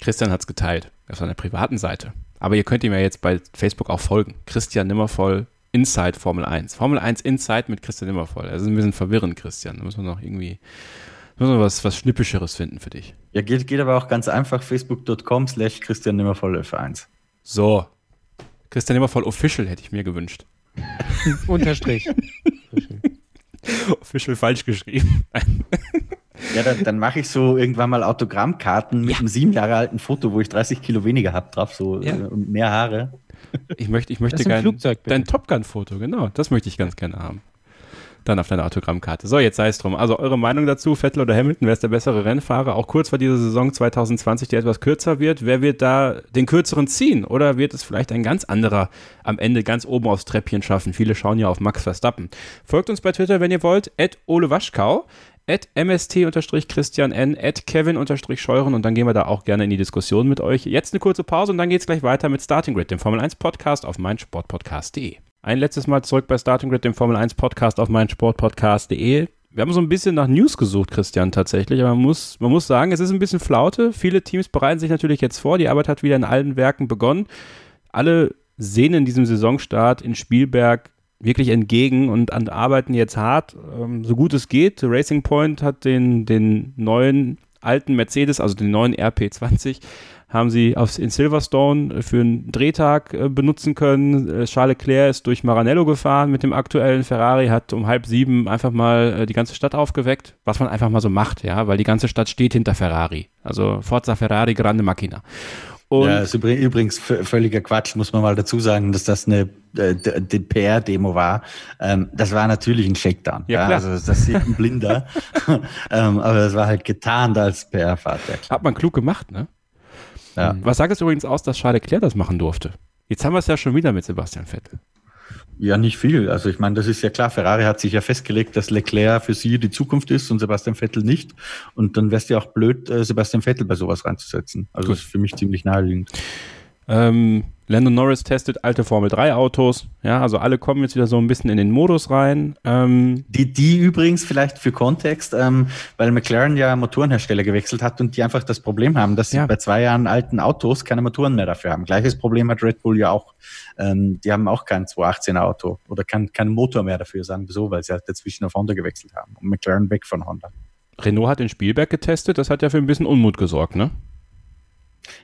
Christian hat es geteilt auf seiner privaten Seite. Aber ihr könnt ihm ja jetzt bei Facebook auch folgen. Christian Nimmervoll Inside Formel 1. Formel 1 Inside mit Christian Nimmervoll. Das ist ein bisschen verwirrend, Christian. Da müssen wir noch irgendwie müssen wir was, was Schnippischeres finden für dich. Ja, geht, geht aber auch ganz einfach. Facebook.com slash Christian Nimmervoll F1. So. Christian Nimmervoll Official hätte ich mir gewünscht. Unterstrich. Official falsch geschrieben. Ja, dann, dann mache ich so irgendwann mal Autogrammkarten mit einem sieben Jahre alten Foto, wo ich 30 Kilo weniger habe drauf, so Ja. äh, und mehr Haare. Ich möchte, ich möchte gerne dein Top Gun-Foto, genau. Das möchte ich ganz gerne haben. Dann auf deiner Autogrammkarte. So, jetzt sei es drum. Also eure Meinung dazu, Vettel oder Hamilton, wer ist der bessere Rennfahrer? Auch kurz vor dieser Saison 2020, die etwas kürzer wird. Wer wird da den kürzeren ziehen? Oder wird es vielleicht ein ganz anderer am Ende ganz oben aufs Treppchen schaffen? Viele schauen ja auf Max Verstappen. Folgt uns bei Twitter, wenn ihr wollt, at Ole Waschkau, at mst-christian n, at kevin-scheuren und dann gehen wir da auch gerne in die Diskussion mit euch. Jetzt eine kurze Pause und dann geht's gleich weiter mit Starting Grid, dem Formel 1 Podcast auf meinsportpodcast.de. Ein letztes Mal zurück bei Starting Grid, dem Formel 1 Podcast auf meinsportpodcast.de. Wir haben so ein bisschen nach News gesucht, Christian, tatsächlich. Aber man muss, man muss sagen, es ist ein bisschen Flaute. Viele Teams bereiten sich natürlich jetzt vor. Die Arbeit hat wieder in allen Werken begonnen. Alle sehnen diesem Saisonstart in Spielberg wirklich entgegen und an, arbeiten jetzt hart, ähm, so gut es geht. Racing Point hat den, den neuen alten Mercedes, also den neuen RP20, haben sie aufs, in Silverstone für einen Drehtag äh, benutzen können. Äh, Charles Leclerc ist durch Maranello gefahren mit dem aktuellen Ferrari, hat um halb sieben einfach mal äh, die ganze Stadt aufgeweckt, was man einfach mal so macht, ja, weil die ganze Stadt steht hinter Ferrari. Also Forza Ferrari, Grande Macchina. Und ja, ist übr- übrigens völliger Quatsch, muss man mal dazu sagen, dass das eine äh, PR-Demo war. Ähm, das war natürlich ein Shakedown. Ja, klar. Also das sieht ein Blinder. ähm, aber das war halt getarnt als PR-Fahrzeug. hat man klug gemacht, ne? Ja. Was sagt es übrigens aus, dass Charles Leclerc das machen durfte? Jetzt haben wir es ja schon wieder mit Sebastian Vettel. Ja, nicht viel. Also ich meine, das ist ja klar. Ferrari hat sich ja festgelegt, dass Leclerc für sie die Zukunft ist und Sebastian Vettel nicht. Und dann wäre es ja auch blöd, äh, Sebastian Vettel bei sowas reinzusetzen. Also Gut. das ist für mich ziemlich naheliegend. Ähm, Lando Norris testet alte Formel 3 Autos. Ja, also alle kommen jetzt wieder so ein bisschen in den Modus rein. Ähm die, die übrigens vielleicht für Kontext, ähm, weil McLaren ja Motorenhersteller gewechselt hat und die einfach das Problem haben, dass sie ja. bei zwei Jahren alten Autos keine Motoren mehr dafür haben. Gleiches Problem hat Red Bull ja auch. Ähm, die haben auch kein 218er Auto oder keinen kein Motor mehr dafür, sagen wir so, weil sie halt dazwischen auf Honda gewechselt haben und McLaren weg von Honda. Renault hat den Spielberg getestet, das hat ja für ein bisschen Unmut gesorgt, ne?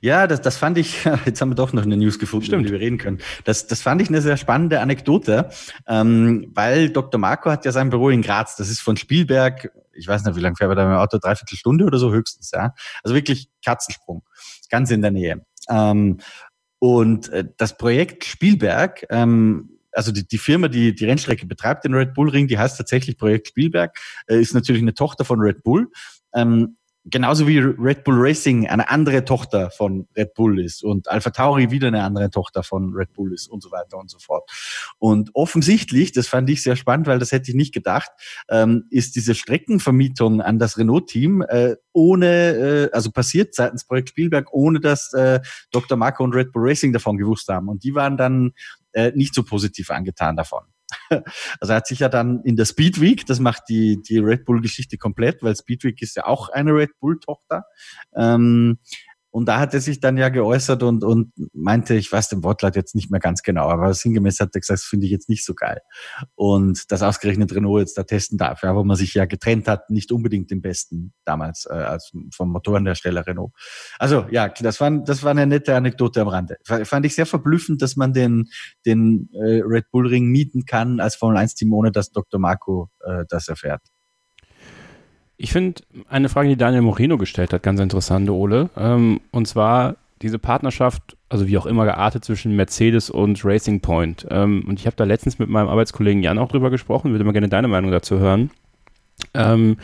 Ja, das, das fand ich, jetzt haben wir doch noch eine News gefunden, Stimmt. über die wir reden können. Das, das fand ich eine sehr spannende Anekdote, ähm, weil Dr. Marco hat ja sein Büro in Graz. Das ist von Spielberg, ich weiß nicht, wie lange fährt er da mit dem Auto, dreiviertel Stunde oder so höchstens, ja. Also wirklich Katzensprung, ganz in der Nähe. Ähm, und äh, das Projekt Spielberg, ähm, also die, die Firma, die die Rennstrecke betreibt, den Red Bull Ring, die heißt tatsächlich Projekt Spielberg, äh, ist natürlich eine Tochter von Red Bull. Ähm, genauso wie Red Bull Racing eine andere Tochter von Red Bull ist und Alpha Tauri wieder eine andere Tochter von Red Bull ist und so weiter und so fort. Und offensichtlich, das fand ich sehr spannend, weil das hätte ich nicht gedacht, ähm, ist diese Streckenvermietung an das Renault-Team äh, ohne, äh, also passiert seitens Projekt Spielberg, ohne dass äh, Dr. Marco und Red Bull Racing davon gewusst haben. Und die waren dann äh, nicht so positiv angetan davon. Also er hat sich ja dann in der Speed Week, das macht die, die Red Bull-Geschichte komplett, weil Speed Week ist ja auch eine Red Bull-Tochter, ähm, und da hat er sich dann ja geäußert und, und meinte, ich weiß den Wortlaut jetzt nicht mehr ganz genau, aber sinngemäß hat er gesagt, das finde ich jetzt nicht so geil. Und das ausgerechnet Renault jetzt da testen darf, ja, wo man sich ja getrennt hat, nicht unbedingt den besten damals äh, als vom Motorenhersteller Renault. Also ja, das war, das war eine nette Anekdote am Rande. Fand ich sehr verblüffend, dass man den, den äh, Red Bull Ring mieten kann als Formel 1 Team, ohne dass Dr. Marco äh, das erfährt. Ich finde eine Frage, die Daniel Moreno gestellt hat, ganz interessant, Ole. Ähm, und zwar diese Partnerschaft, also wie auch immer geartet zwischen Mercedes und Racing Point. Ähm, und ich habe da letztens mit meinem Arbeitskollegen Jan auch drüber gesprochen, würde mal gerne deine Meinung dazu hören. Ähm,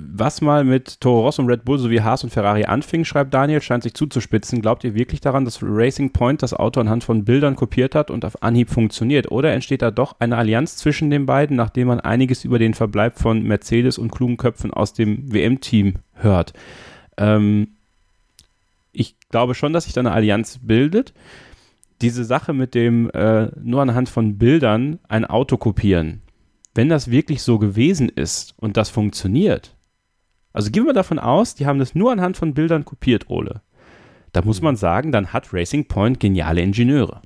was mal mit Toro Rosso und Red Bull sowie Haas und Ferrari anfing, schreibt Daniel, scheint sich zuzuspitzen. Glaubt ihr wirklich daran, dass Racing Point das Auto anhand von Bildern kopiert hat und auf Anhieb funktioniert? Oder entsteht da doch eine Allianz zwischen den beiden, nachdem man einiges über den Verbleib von Mercedes und klugen Köpfen aus dem WM-Team hört? Ähm, ich glaube schon, dass sich da eine Allianz bildet. Diese Sache mit dem äh, nur anhand von Bildern ein Auto kopieren, wenn das wirklich so gewesen ist und das funktioniert, also gehen wir davon aus, die haben das nur anhand von Bildern kopiert, Ole. Da muss man sagen, dann hat Racing Point geniale Ingenieure.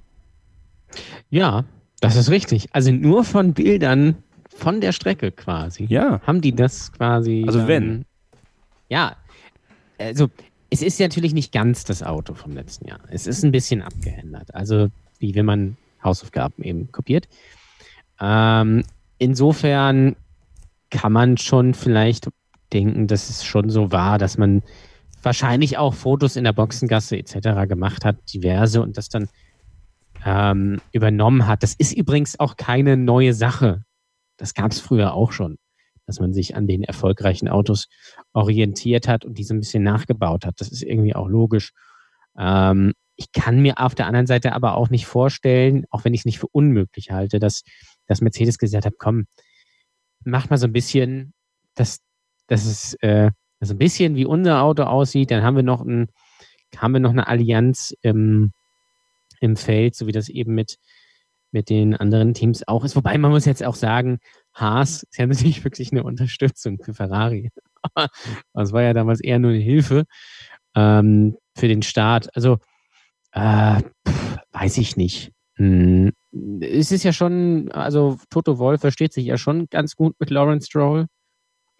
Ja, das ist richtig. Also nur von Bildern von der Strecke quasi. Ja. Haben die das quasi. Also wenn. Ja. Also es ist natürlich nicht ganz das Auto vom letzten Jahr. Es ist ein bisschen abgeändert. Also wie wenn man Hausaufgaben eben kopiert. Ähm, insofern kann man schon vielleicht denken, dass es schon so war, dass man wahrscheinlich auch Fotos in der Boxengasse etc. gemacht hat, diverse, und das dann ähm, übernommen hat. Das ist übrigens auch keine neue Sache. Das gab es früher auch schon, dass man sich an den erfolgreichen Autos orientiert hat und diese ein bisschen nachgebaut hat. Das ist irgendwie auch logisch. Ähm, ich kann mir auf der anderen Seite aber auch nicht vorstellen, auch wenn ich es nicht für unmöglich halte, dass, dass Mercedes gesagt hat, komm, mach mal so ein bisschen das, dass es äh, das ein bisschen wie unser Auto aussieht. Dann haben wir noch, ein, haben wir noch eine Allianz im, im Feld, so wie das eben mit, mit den anderen Teams auch ist. Wobei man muss jetzt auch sagen, Haas ist ja natürlich wirklich eine Unterstützung für Ferrari. das war ja damals eher nur eine Hilfe ähm, für den Start. Also äh, pff, weiß ich nicht. Hm, es ist ja schon, also Toto Wolf versteht sich ja schon ganz gut mit Lawrence Stroll.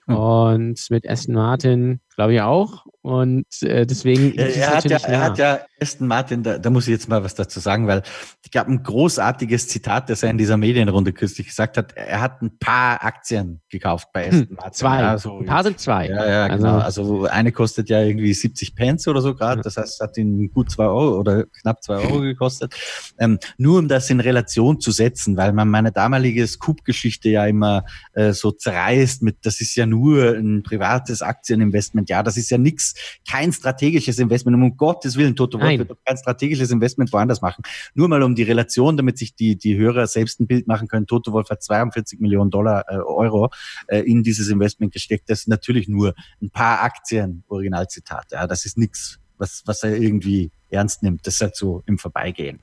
Und mit Aston Martin, glaube ich, auch. Und äh, deswegen. Er, er, hat ja, er hat ja Aston Martin, da, da muss ich jetzt mal was dazu sagen, weil ich gab ein großartiges Zitat, das er in dieser Medienrunde kürzlich gesagt hat. Er hat ein paar Aktien gekauft bei Aston hm, Martin. Zwei. Also, ein paar sind zwei. Ja, ja, also, genau. Also eine kostet ja irgendwie 70 Pence oder so gerade. Das heißt, es hat ihn gut zwei Euro oder knapp zwei Euro gekostet. Ähm, nur um das in Relation zu setzen, weil man meine damalige Scoop-Geschichte ja immer äh, so zerreißt mit, das ist ja nur ein privates Aktieninvestment. Ja, das ist ja nichts, kein strategisches Investment. Um Gottes Willen, Toto Wolff wird kein strategisches Investment woanders machen. Nur mal um die Relation, damit sich die, die Hörer selbst ein Bild machen können. Toto Wolff hat 42 Millionen Dollar, äh, Euro äh, in dieses Investment gesteckt. Das ist natürlich nur ein paar Aktien, Originalzitat. Ja, das ist nichts, was, was er irgendwie ernst nimmt. Das ist halt so im Vorbeigehen.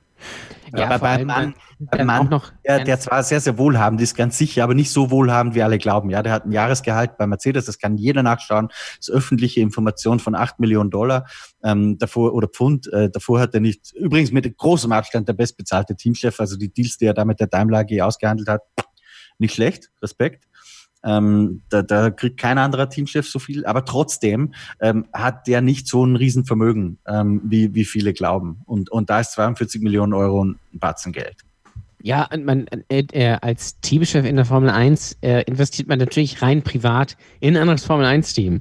Ja, aber beim Mann, beim Mann noch der, der zwar sehr, sehr wohlhabend ist, ganz sicher, aber nicht so wohlhabend, wie alle glauben. Ja, der hat ein Jahresgehalt bei Mercedes, das kann jeder nachschauen. Das ist öffentliche Information von 8 Millionen Dollar ähm, davor oder Pfund. Äh, davor hat er nicht, übrigens mit großem Abstand der bestbezahlte Teamchef, also die Deals, die er da mit der Daimler AG ausgehandelt hat, nicht schlecht, Respekt. Ähm, da, da kriegt kein anderer Teamchef so viel, aber trotzdem ähm, hat der nicht so ein Riesenvermögen, ähm, wie, wie viele glauben. Und, und da ist 42 Millionen Euro ein Batzen Geld. Ja, und man, äh, äh, als Teamchef in der Formel 1 äh, investiert man natürlich rein privat in ein anderes Formel 1-Team.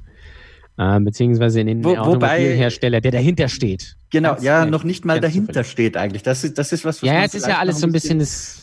Äh, beziehungsweise in den Wo- wobei- Automobilhersteller, der dahinter steht. Genau, Ganz ja, noch nicht mal dahinter zufällig. steht eigentlich. Das ist, das ist was, was Ja, man es ist ja alles so ein bisschen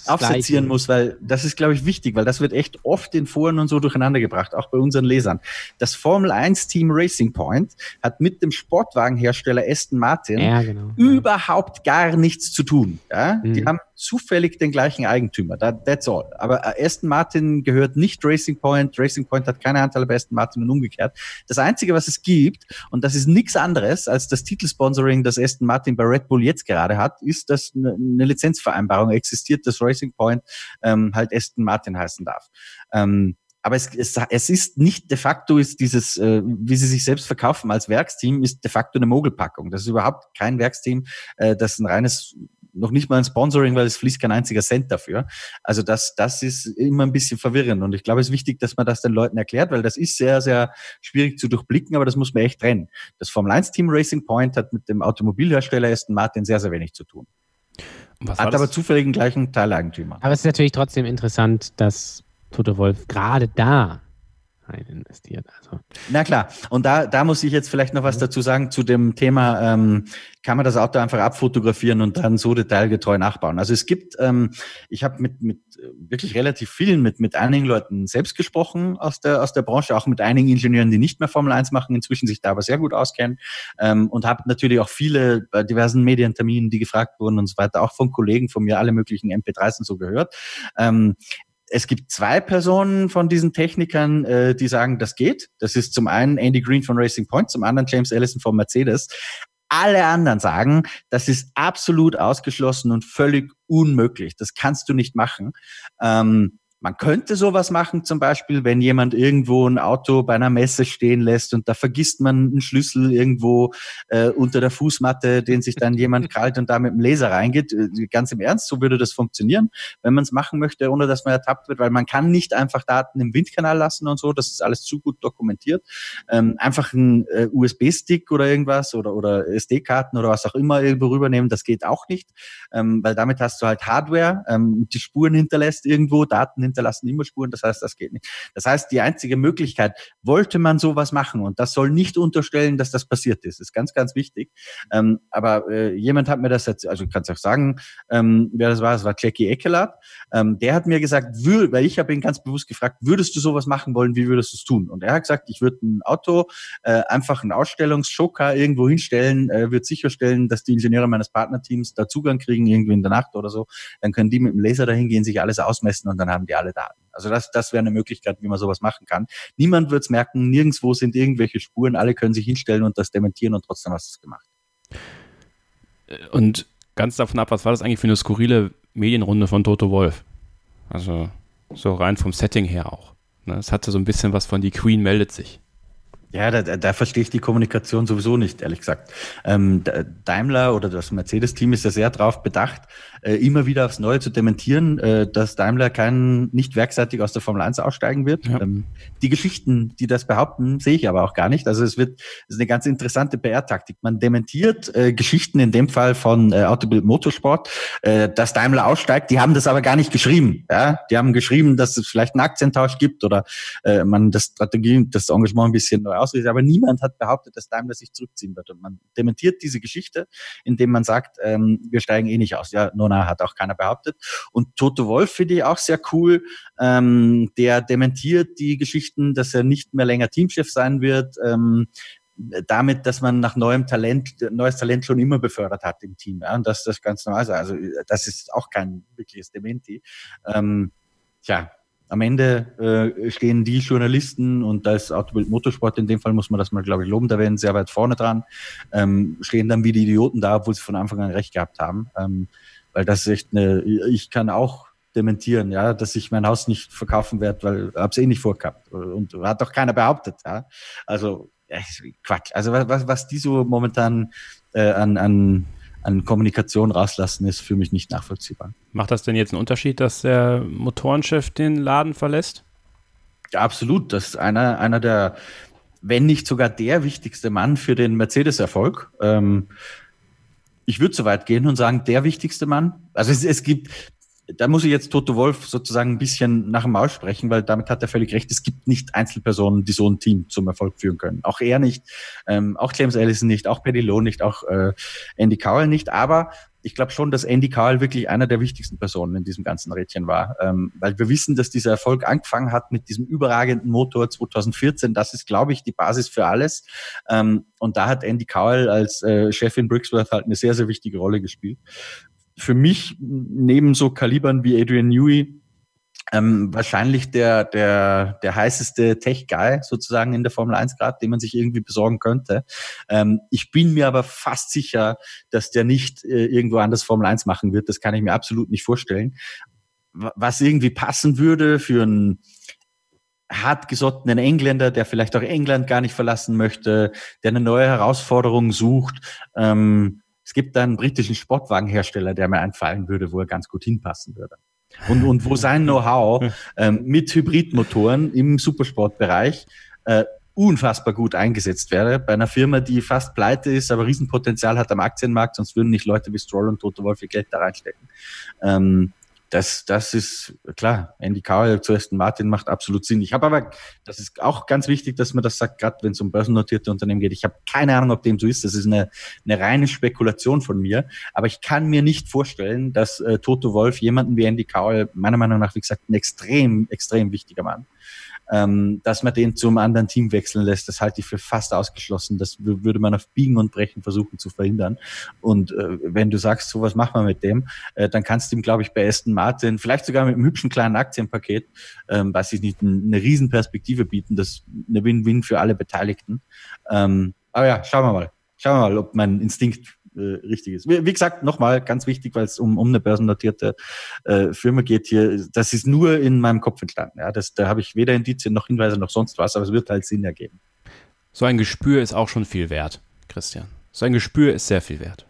aufsezieren Gleiche. muss, weil das ist, glaube ich, wichtig, weil das wird echt oft in Foren und so durcheinander gebracht, auch bei unseren Lesern. Das Formel 1 Team Racing Point hat mit dem Sportwagenhersteller Aston Martin Ja, genau. überhaupt gar nichts zu tun. Ja? Die Mhm. haben zufällig den gleichen Eigentümer. That, that's all. Aber äh, Aston Martin gehört nicht Racing Point. Racing Point hat keine Anteile bei Aston Martin und umgekehrt. Das Einzige, was es gibt, und das ist nichts anderes als das Titelsponsoring, das Aston Martin bei Red Bull jetzt gerade hat, ist, dass eine eine Lizenzvereinbarung existiert, dass Racing Point ähm, halt Aston Martin heißen darf. Ähm, aber es, es, es ist nicht de facto ist dieses, äh, wie sie sich selbst verkaufen als Werksteam, ist de facto eine Mogelpackung. Das ist überhaupt kein Werksteam, äh, das ein reines, noch nicht mal ein Sponsoring, weil es fließt kein einziger Cent dafür. Also das, das ist immer ein bisschen verwirrend. Und ich glaube, es ist wichtig, dass man das den Leuten erklärt, weil das ist sehr, sehr schwierig zu durchblicken, aber das muss man echt trennen. Das Formel 1 Team Racing Point hat mit dem Automobilhersteller Aston Martin sehr, sehr wenig zu tun. Hat das? aber zufällig den gleichen Teileigentümer. Aber es ist natürlich trotzdem interessant, dass Toto Wolf gerade da rein investiert. Also, Na klar, und da, da muss ich jetzt vielleicht noch was dazu sagen zu dem Thema, ähm, kann man das Auto einfach abfotografieren und dann so detailgetreu nachbauen. Also es gibt, ähm, ich habe mit, mit äh, wirklich relativ vielen, mit, mit einigen Leuten selbst gesprochen aus der, aus der Branche, auch mit einigen Ingenieuren, die nicht mehr Formel 1 machen, inzwischen sich da aber sehr gut auskennen ähm, und habe natürlich auch viele bei diversen Medienterminen, die gefragt wurden und so weiter, auch von Kollegen von mir alle möglichen MP3s und so gehört. Ähm, es gibt zwei Personen von diesen Technikern, äh, die sagen, das geht. Das ist zum einen Andy Green von Racing Point, zum anderen James Ellison von Mercedes. Alle anderen sagen, das ist absolut ausgeschlossen und völlig unmöglich. Das kannst du nicht machen. Ähm, man könnte sowas machen, zum Beispiel, wenn jemand irgendwo ein Auto bei einer Messe stehen lässt und da vergisst man einen Schlüssel irgendwo äh, unter der Fußmatte, den sich dann jemand krallt und da mit dem Laser reingeht. Äh, Ganz im Ernst, so würde das funktionieren, wenn man es machen möchte, ohne dass man ertappt wird, weil man kann nicht einfach Daten im Windkanal lassen und so, das ist alles zu gut dokumentiert. Ähm, einfach ein äh, USB-Stick oder irgendwas oder, oder SD-Karten oder was auch immer irgendwo rübernehmen, das geht auch nicht, ähm, weil damit hast du halt Hardware, ähm, die Spuren hinterlässt irgendwo, Daten hinterlassen immer Spuren, das heißt, das geht nicht. Das heißt, die einzige Möglichkeit, wollte man sowas machen und das soll nicht unterstellen, dass das passiert ist, ist ganz, ganz wichtig. Ähm, aber äh, jemand hat mir das jetzt, also ich kann es auch sagen, ähm, wer das war, das war Jackie Eckelard, ähm, der hat mir gesagt, wür, weil ich habe ihn ganz bewusst gefragt, würdest du sowas machen wollen, wie würdest du es tun? Und er hat gesagt, ich würde ein Auto, äh, einfach einen Ausstellungsschoker irgendwo hinstellen, äh, würde sicherstellen, dass die Ingenieure meines Partnerteams da Zugang kriegen, irgendwie in der Nacht oder so. Dann können die mit dem Laser dahin gehen, sich alles ausmessen und dann haben die alle Daten. Also das, das wäre eine Möglichkeit, wie man sowas machen kann. Niemand wird es merken, nirgendwo sind irgendwelche Spuren, alle können sich hinstellen und das dementieren und trotzdem hast du es gemacht. Und ganz davon ab, was war das eigentlich für eine skurrile Medienrunde von Toto Wolf? Also so rein vom Setting her auch. Ne? Es hatte so ein bisschen was von die Queen meldet sich. Ja, da, da, verstehe ich die Kommunikation sowieso nicht, ehrlich gesagt. Ähm, da- Daimler oder das Mercedes-Team ist ja sehr darauf bedacht, äh, immer wieder aufs Neue zu dementieren, äh, dass Daimler kein nicht werkseitig aus der Formel 1 aussteigen wird. Ja. Ähm, die Geschichten, die das behaupten, sehe ich aber auch gar nicht. Also es wird das ist eine ganz interessante PR-Taktik. Man dementiert äh, Geschichten in dem Fall von äh, Autobild Motorsport, äh, dass Daimler aussteigt. Die haben das aber gar nicht geschrieben. Ja? Die haben geschrieben, dass es vielleicht einen Aktientausch gibt oder äh, man das Strategie, das Engagement ein bisschen neu ausrichtet. Aber niemand hat behauptet, dass Daimler sich zurückziehen wird. Und man dementiert diese Geschichte, indem man sagt, ähm, wir steigen eh nicht aus. Ja, Nona hat auch keiner behauptet. Und Toto Wolf finde ich auch sehr cool. Ähm, der dementiert die Geschichten, dass er nicht mehr länger Teamchef sein wird. Ähm, damit, dass man nach neuem Talent, neues Talent schon immer befördert hat im Team. Ja, und dass das ganz normal ist. Also das ist auch kein wirkliches Dementi. Ähm, tja, am Ende äh, stehen die Journalisten und da ist Autobild Motorsport in dem Fall, muss man das mal, glaube ich, loben, da werden sehr weit vorne dran, ähm, stehen dann wie die Idioten da, obwohl sie von Anfang an recht gehabt haben. Ähm, weil das ist echt eine, ich kann auch dementieren, ja, dass ich mein Haus nicht verkaufen werde, weil ich es eh nicht vorgehabt. Und hat doch keiner behauptet, ja. Also, ja, Quatsch. Also was, was die so momentan äh, an, an an Kommunikation rauslassen, ist für mich nicht nachvollziehbar. Macht das denn jetzt einen Unterschied, dass der Motorenchef den Laden verlässt? Ja, absolut. Das ist einer, einer der, wenn nicht sogar der wichtigste Mann für den Mercedes-Erfolg. Ähm, ich würde so weit gehen und sagen, der wichtigste Mann. Also es, es gibt, da muss ich jetzt Toto Wolf sozusagen ein bisschen nach dem Maul sprechen, weil damit hat er völlig recht. Es gibt nicht Einzelpersonen, die so ein Team zum Erfolg führen können. Auch er nicht, ähm, auch James Allison nicht, auch Paddy Lowe nicht, auch äh, Andy Cowell nicht. Aber ich glaube schon, dass Andy Cowell wirklich einer der wichtigsten Personen in diesem ganzen Rädchen war, ähm, weil wir wissen, dass dieser Erfolg angefangen hat mit diesem überragenden Motor 2014. Das ist, glaube ich, die Basis für alles. Ähm, und da hat Andy Cowell als äh, Chef in Brixworth halt eine sehr, sehr wichtige Rolle gespielt für mich neben so Kalibern wie Adrian Newey ähm, wahrscheinlich der, der, der heißeste Tech-Guy sozusagen in der Formel 1 gerade, den man sich irgendwie besorgen könnte. Ähm, ich bin mir aber fast sicher, dass der nicht äh, irgendwo anders Formel 1 machen wird. Das kann ich mir absolut nicht vorstellen. Was irgendwie passen würde für einen hartgesottenen Engländer, der vielleicht auch England gar nicht verlassen möchte, der eine neue Herausforderung sucht, ähm, es gibt da einen britischen Sportwagenhersteller, der mir einfallen würde, wo er ganz gut hinpassen würde. Und, und wo sein Know-how ähm, mit Hybridmotoren im Supersportbereich äh, unfassbar gut eingesetzt wäre. Bei einer Firma, die fast pleite ist, aber Riesenpotenzial hat am Aktienmarkt, sonst würden nicht Leute wie Stroll und Toto Wolf ihr Geld da reinstecken. Ähm, das, das ist klar. Andy Cowell zu Aston Martin macht absolut Sinn. Ich habe aber, das ist auch ganz wichtig, dass man das sagt, gerade wenn es um börsennotierte Unternehmen geht. Ich habe keine Ahnung, ob dem so ist. Das ist eine, eine reine Spekulation von mir. Aber ich kann mir nicht vorstellen, dass äh, Toto Wolf jemanden wie Andy Cowell, meiner Meinung nach, wie gesagt, ein extrem, extrem wichtiger Mann, ähm, dass man den zum anderen Team wechseln lässt, das halte ich für fast ausgeschlossen. Das würde man auf Biegen und Brechen versuchen zu verhindern. Und äh, wenn du sagst, so was machen wir mit dem, äh, dann kannst du ihm, glaube ich, bei Aston Martin, vielleicht sogar mit einem hübschen kleinen Aktienpaket, ähm, weiß ich nicht, eine Riesenperspektive bieten, das eine Win-Win für alle Beteiligten. Ähm, aber ja, schauen wir mal. Schauen wir mal, ob mein Instinkt äh, richtig ist. Wie, wie gesagt, nochmal ganz wichtig, weil es um, um eine börsennotierte äh, Firma geht hier. Das ist nur in meinem Kopf entstanden. Ja, das, da habe ich weder Indizien noch Hinweise noch sonst was, aber es wird halt Sinn ergeben. So ein Gespür ist auch schon viel wert, Christian. So ein Gespür ist sehr viel wert.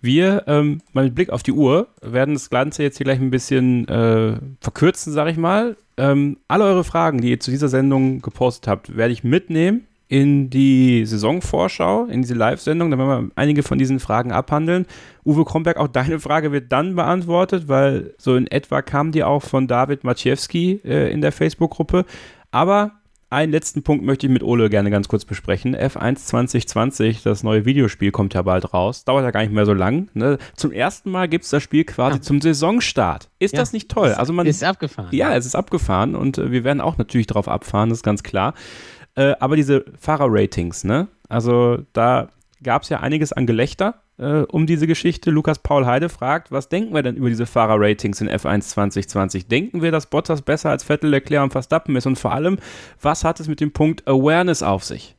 Wir, ähm, mal mit Blick auf die Uhr, werden das Ganze jetzt hier gleich ein bisschen äh, verkürzen, sage ich mal. Ähm, alle eure Fragen, die ihr zu dieser Sendung gepostet habt, werde ich mitnehmen in die Saisonvorschau, in diese Live-Sendung. Da werden wir einige von diesen Fragen abhandeln. Uwe Kromberg, auch deine Frage wird dann beantwortet, weil so in etwa kam die auch von David Maciejewski äh, in der Facebook-Gruppe. Aber einen letzten Punkt möchte ich mit Ole gerne ganz kurz besprechen. F1 2020, das neue Videospiel, kommt ja bald raus. Dauert ja gar nicht mehr so lang. Ne? Zum ersten Mal gibt es das Spiel quasi ja. zum Saisonstart. Ist ja. das nicht toll? Also man ist abgefahren. Ja, es ist abgefahren und äh, wir werden auch natürlich drauf abfahren, das ist ganz klar. Äh, aber diese Fahrerratings, ne? Also da gab es ja einiges an Gelächter äh, um diese Geschichte. Lukas Paul Heide fragt, was denken wir denn über diese Fahrerratings in F1 2020? Denken wir, dass Bottas besser als Vettel, Leclerc und Verstappen ist? Und vor allem, was hat es mit dem Punkt Awareness auf sich?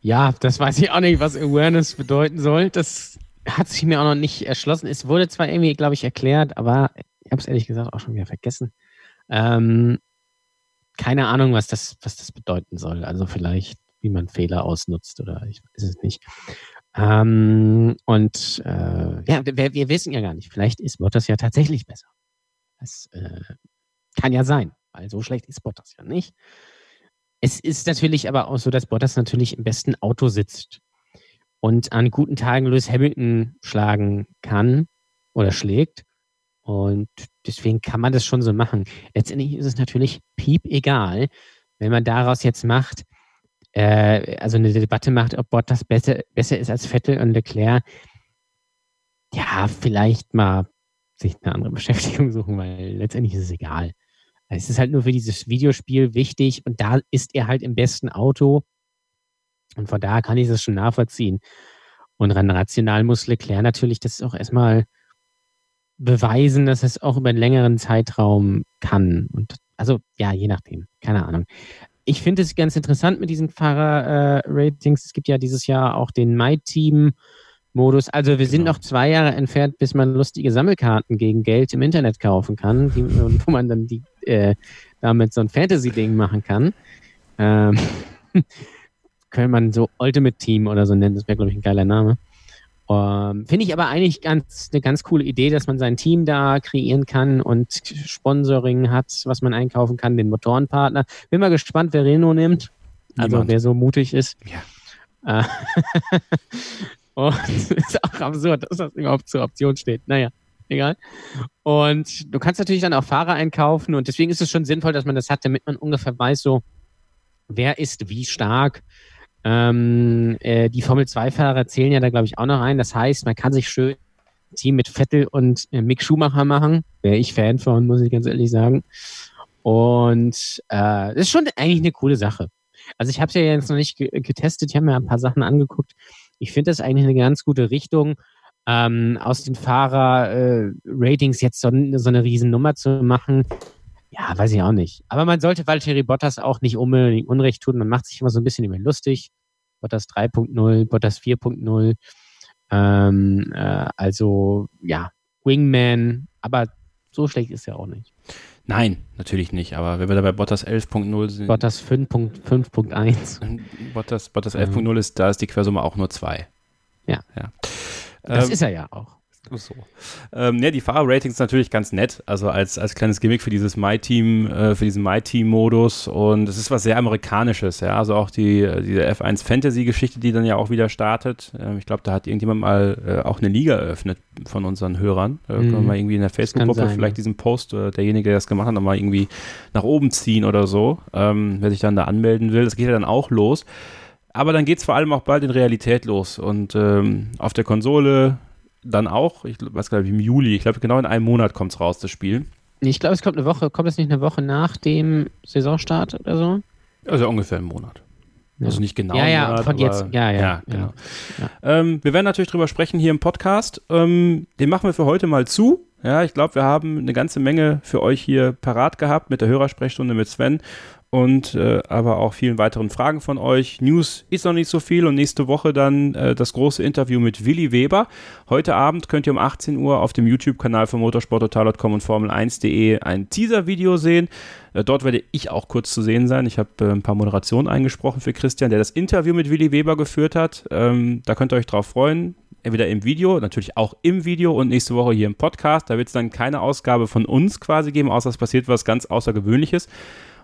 Ja, das weiß ich auch nicht, was Awareness bedeuten soll. Das hat sich mir auch noch nicht erschlossen. Es wurde zwar irgendwie, glaube ich, erklärt, aber ich habe es ehrlich gesagt auch schon wieder vergessen. Ähm, keine Ahnung, was das, was das bedeuten soll. Also vielleicht, wie man Fehler ausnutzt oder ich weiß es nicht. Ähm, und äh, ja, wir, wir, wissen ja gar nicht. Vielleicht ist Bottas ja tatsächlich besser. Das äh, kann ja sein, weil so schlecht ist Bottas ja nicht. Es ist natürlich aber auch so, dass Bottas natürlich im besten Auto sitzt und an guten Tagen Lewis Hamilton schlagen kann oder schlägt. Und deswegen kann man das schon so machen. Letztendlich ist es natürlich piep egal, wenn man daraus jetzt macht, äh, also eine Debatte macht, ob Bottas besser, besser ist als Vettel und Leclerc. Ja, vielleicht mal sich eine andere Beschäftigung suchen, weil letztendlich ist es egal. Es ist halt nur für dieses Videospiel wichtig und da ist er halt im besten Auto. Und von daher kann ich das schon nachvollziehen. Und rational muss Leclerc natürlich das auch erstmal beweisen, dass es auch über einen längeren Zeitraum kann. Und also ja, je nachdem, keine Ahnung. Ich finde es ganz interessant mit diesen Fahrer-Ratings. Äh, es gibt ja dieses Jahr auch den My-Team-Modus. Also wir sind Genau. noch zwei Jahre entfernt, bis man lustige Sammelkarten gegen Geld im Internet kaufen kann, die, wo man dann die äh, damit so ein Fantasy-Ding machen kann. Ähm, könnte man so Ultimate Team oder so nennen, das wäre, glaube ich, ein geiler Name. Ähm, Finde ich aber eigentlich ganz eine ganz coole Idee, dass man sein Team da kreieren kann und Sponsoring hat, was man einkaufen kann, den Motorenpartner. Bin mal gespannt, wer Renault nimmt. Also Niemand. wer so mutig ist. Ja. Äh, und ist auch absurd, dass das überhaupt zur Option steht. Naja, egal. Und du kannst natürlich dann auch Fahrer einkaufen und deswegen ist es schon sinnvoll, dass man das hat, damit man ungefähr weiß, so wer ist wie stark. Ähm, äh, die Formel-2-Fahrer zählen ja da, glaube ich, auch noch ein. Das heißt, man kann sich schön ein Team mit Vettel und äh, Mick Schumacher machen. Wäre ich Fan von, muss ich ganz ehrlich sagen. Und äh, das ist schon eigentlich eine coole Sache. Also ich habe es ja jetzt noch nicht ge getestet, ich habe mir ein paar Sachen angeguckt. Ich finde das eigentlich eine ganz gute Richtung, ähm, aus den Fahrer-Ratings jetzt so, so eine Riesennummer zu machen. Ja, weiß ich auch nicht. Aber man sollte Valtteri Bottas auch nicht unbedingt Unrecht tun. Man macht sich immer so ein bisschen über lustig. Bottas 3.0, Bottas 4.0. Ähm, äh, also, ja, Wingman. Aber so schlecht ist er auch nicht. Nein, natürlich nicht. Aber wenn wir da bei Bottas 11.0 sind, Bottas 5.5.1. Bottas, Bottas 11.0 ist, da ist die Quersumme auch nur 2. Ja. ja. Das Ähm, ist er ja auch. So. Ähm, ja, die Fahrerratings natürlich ganz nett, also als, als kleines Gimmick für dieses My-Team, äh, für diesen My-Team-Modus und es ist was sehr Amerikanisches, ja, also auch die, diese F1 Fantasy-Geschichte, die dann ja auch wieder startet. Ähm, ich glaube, da hat irgendjemand mal äh, auch eine Liga eröffnet von unseren Hörern. Äh, Können wir Mhm. mal irgendwie in der Facebook-Gruppe sein, vielleicht diesen Post, äh, derjenige, der das gemacht hat, nochmal irgendwie nach oben ziehen oder so, ähm, wer sich dann da anmelden will. Das geht ja dann auch los. Aber dann geht es vor allem auch bald in Realität los. Und ähm, auf der Konsole dann auch, ich weiß gar nicht, im Juli, ich glaube genau in einem Monat kommt es raus, das Spiel. Ich glaube, es kommt eine Woche, kommt es nicht eine Woche nach dem Saisonstart oder so? Also ungefähr im Monat. Ja. Also nicht genau Ja, ja, Monat, von jetzt. Ja, ja, ja, ja. genau. Ja. Ähm, wir werden natürlich drüber sprechen hier im Podcast. Ähm, den machen wir für heute mal zu. Ja, ich glaube, wir haben eine ganze Menge für euch hier parat gehabt mit der Hörersprechstunde mit Sven und äh, aber auch vielen weiteren Fragen von euch. News ist noch nicht so viel und nächste Woche dann äh, das große Interview mit Willi Weber. Heute Abend könnt ihr um 18 Uhr auf dem YouTube-Kanal von motorsporttotal.com und Formel1.de ein Teaser-Video sehen. Äh, dort werde ich auch kurz zu sehen sein. Ich habe äh, ein paar Moderationen eingesprochen für Christian, der das Interview mit Willi Weber geführt hat. Ähm, da könnt ihr euch drauf freuen. Entweder im Video, natürlich auch im Video und nächste Woche hier im Podcast. Da wird es dann keine Ausgabe von uns quasi geben, außer es passiert was ganz Außergewöhnliches.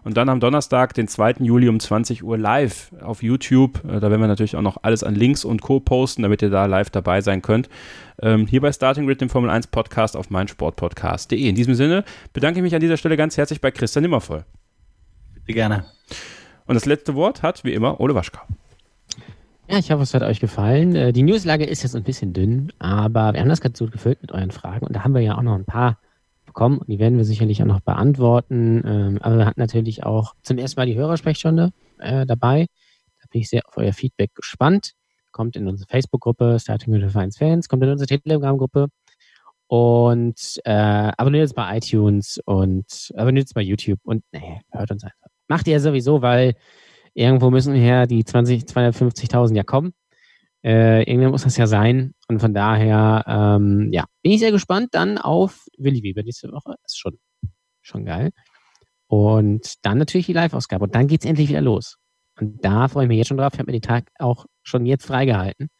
Und dann am Donnerstag, den 2. Juli um 20 Uhr live auf YouTube. Äh, Da werden wir natürlich auch noch alles an Links und Co. posten, damit ihr da live dabei sein könnt. Ähm, hier bei Starting Grid, dem Formel 1 Podcast auf meinsportpodcast.de. In diesem Sinne bedanke ich mich an dieser Stelle ganz herzlich bei Christian Nimmervoll. Bitte gerne. Und das letzte Wort hat, wie immer, Ole Waschka. Ja, ich hoffe, es hat euch gefallen. Äh, Die Newslage ist jetzt ein bisschen dünn, aber wir haben das ganz gut gefüllt mit euren Fragen und da haben wir ja auch noch ein paar bekommen und die werden wir sicherlich auch noch beantworten. Ähm, Aber wir hatten natürlich auch zum ersten Mal die Hörersprechstunde äh, dabei. Da bin ich sehr auf euer Feedback gespannt. Kommt in unsere Facebook-Gruppe Starting with Fans Fans, kommt in unsere Telegram-Gruppe und äh, abonniert uns bei iTunes und abonniert uns bei YouTube und nee, hört uns einfach. Macht ihr sowieso, weil irgendwo müssen her die 20, 250.000 ja kommen. Äh, irgendwann muss das ja sein. Und von daher, ähm, ja, bin ich sehr gespannt dann auf Willi Weber nächste Woche. Ist schon, schon geil. Und dann natürlich die Live-Ausgabe. Und dann geht's endlich wieder los. Und da freue ich mich jetzt schon drauf. Ich habe mir den Tag auch schon jetzt freigehalten.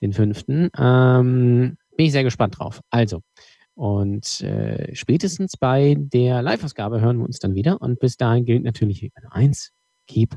Den fünften. Ähm, bin ich sehr gespannt drauf. Also, und äh, spätestens bei der Live-Ausgabe hören wir uns dann wieder. Und bis dahin gilt natürlich wie bei eins: Keep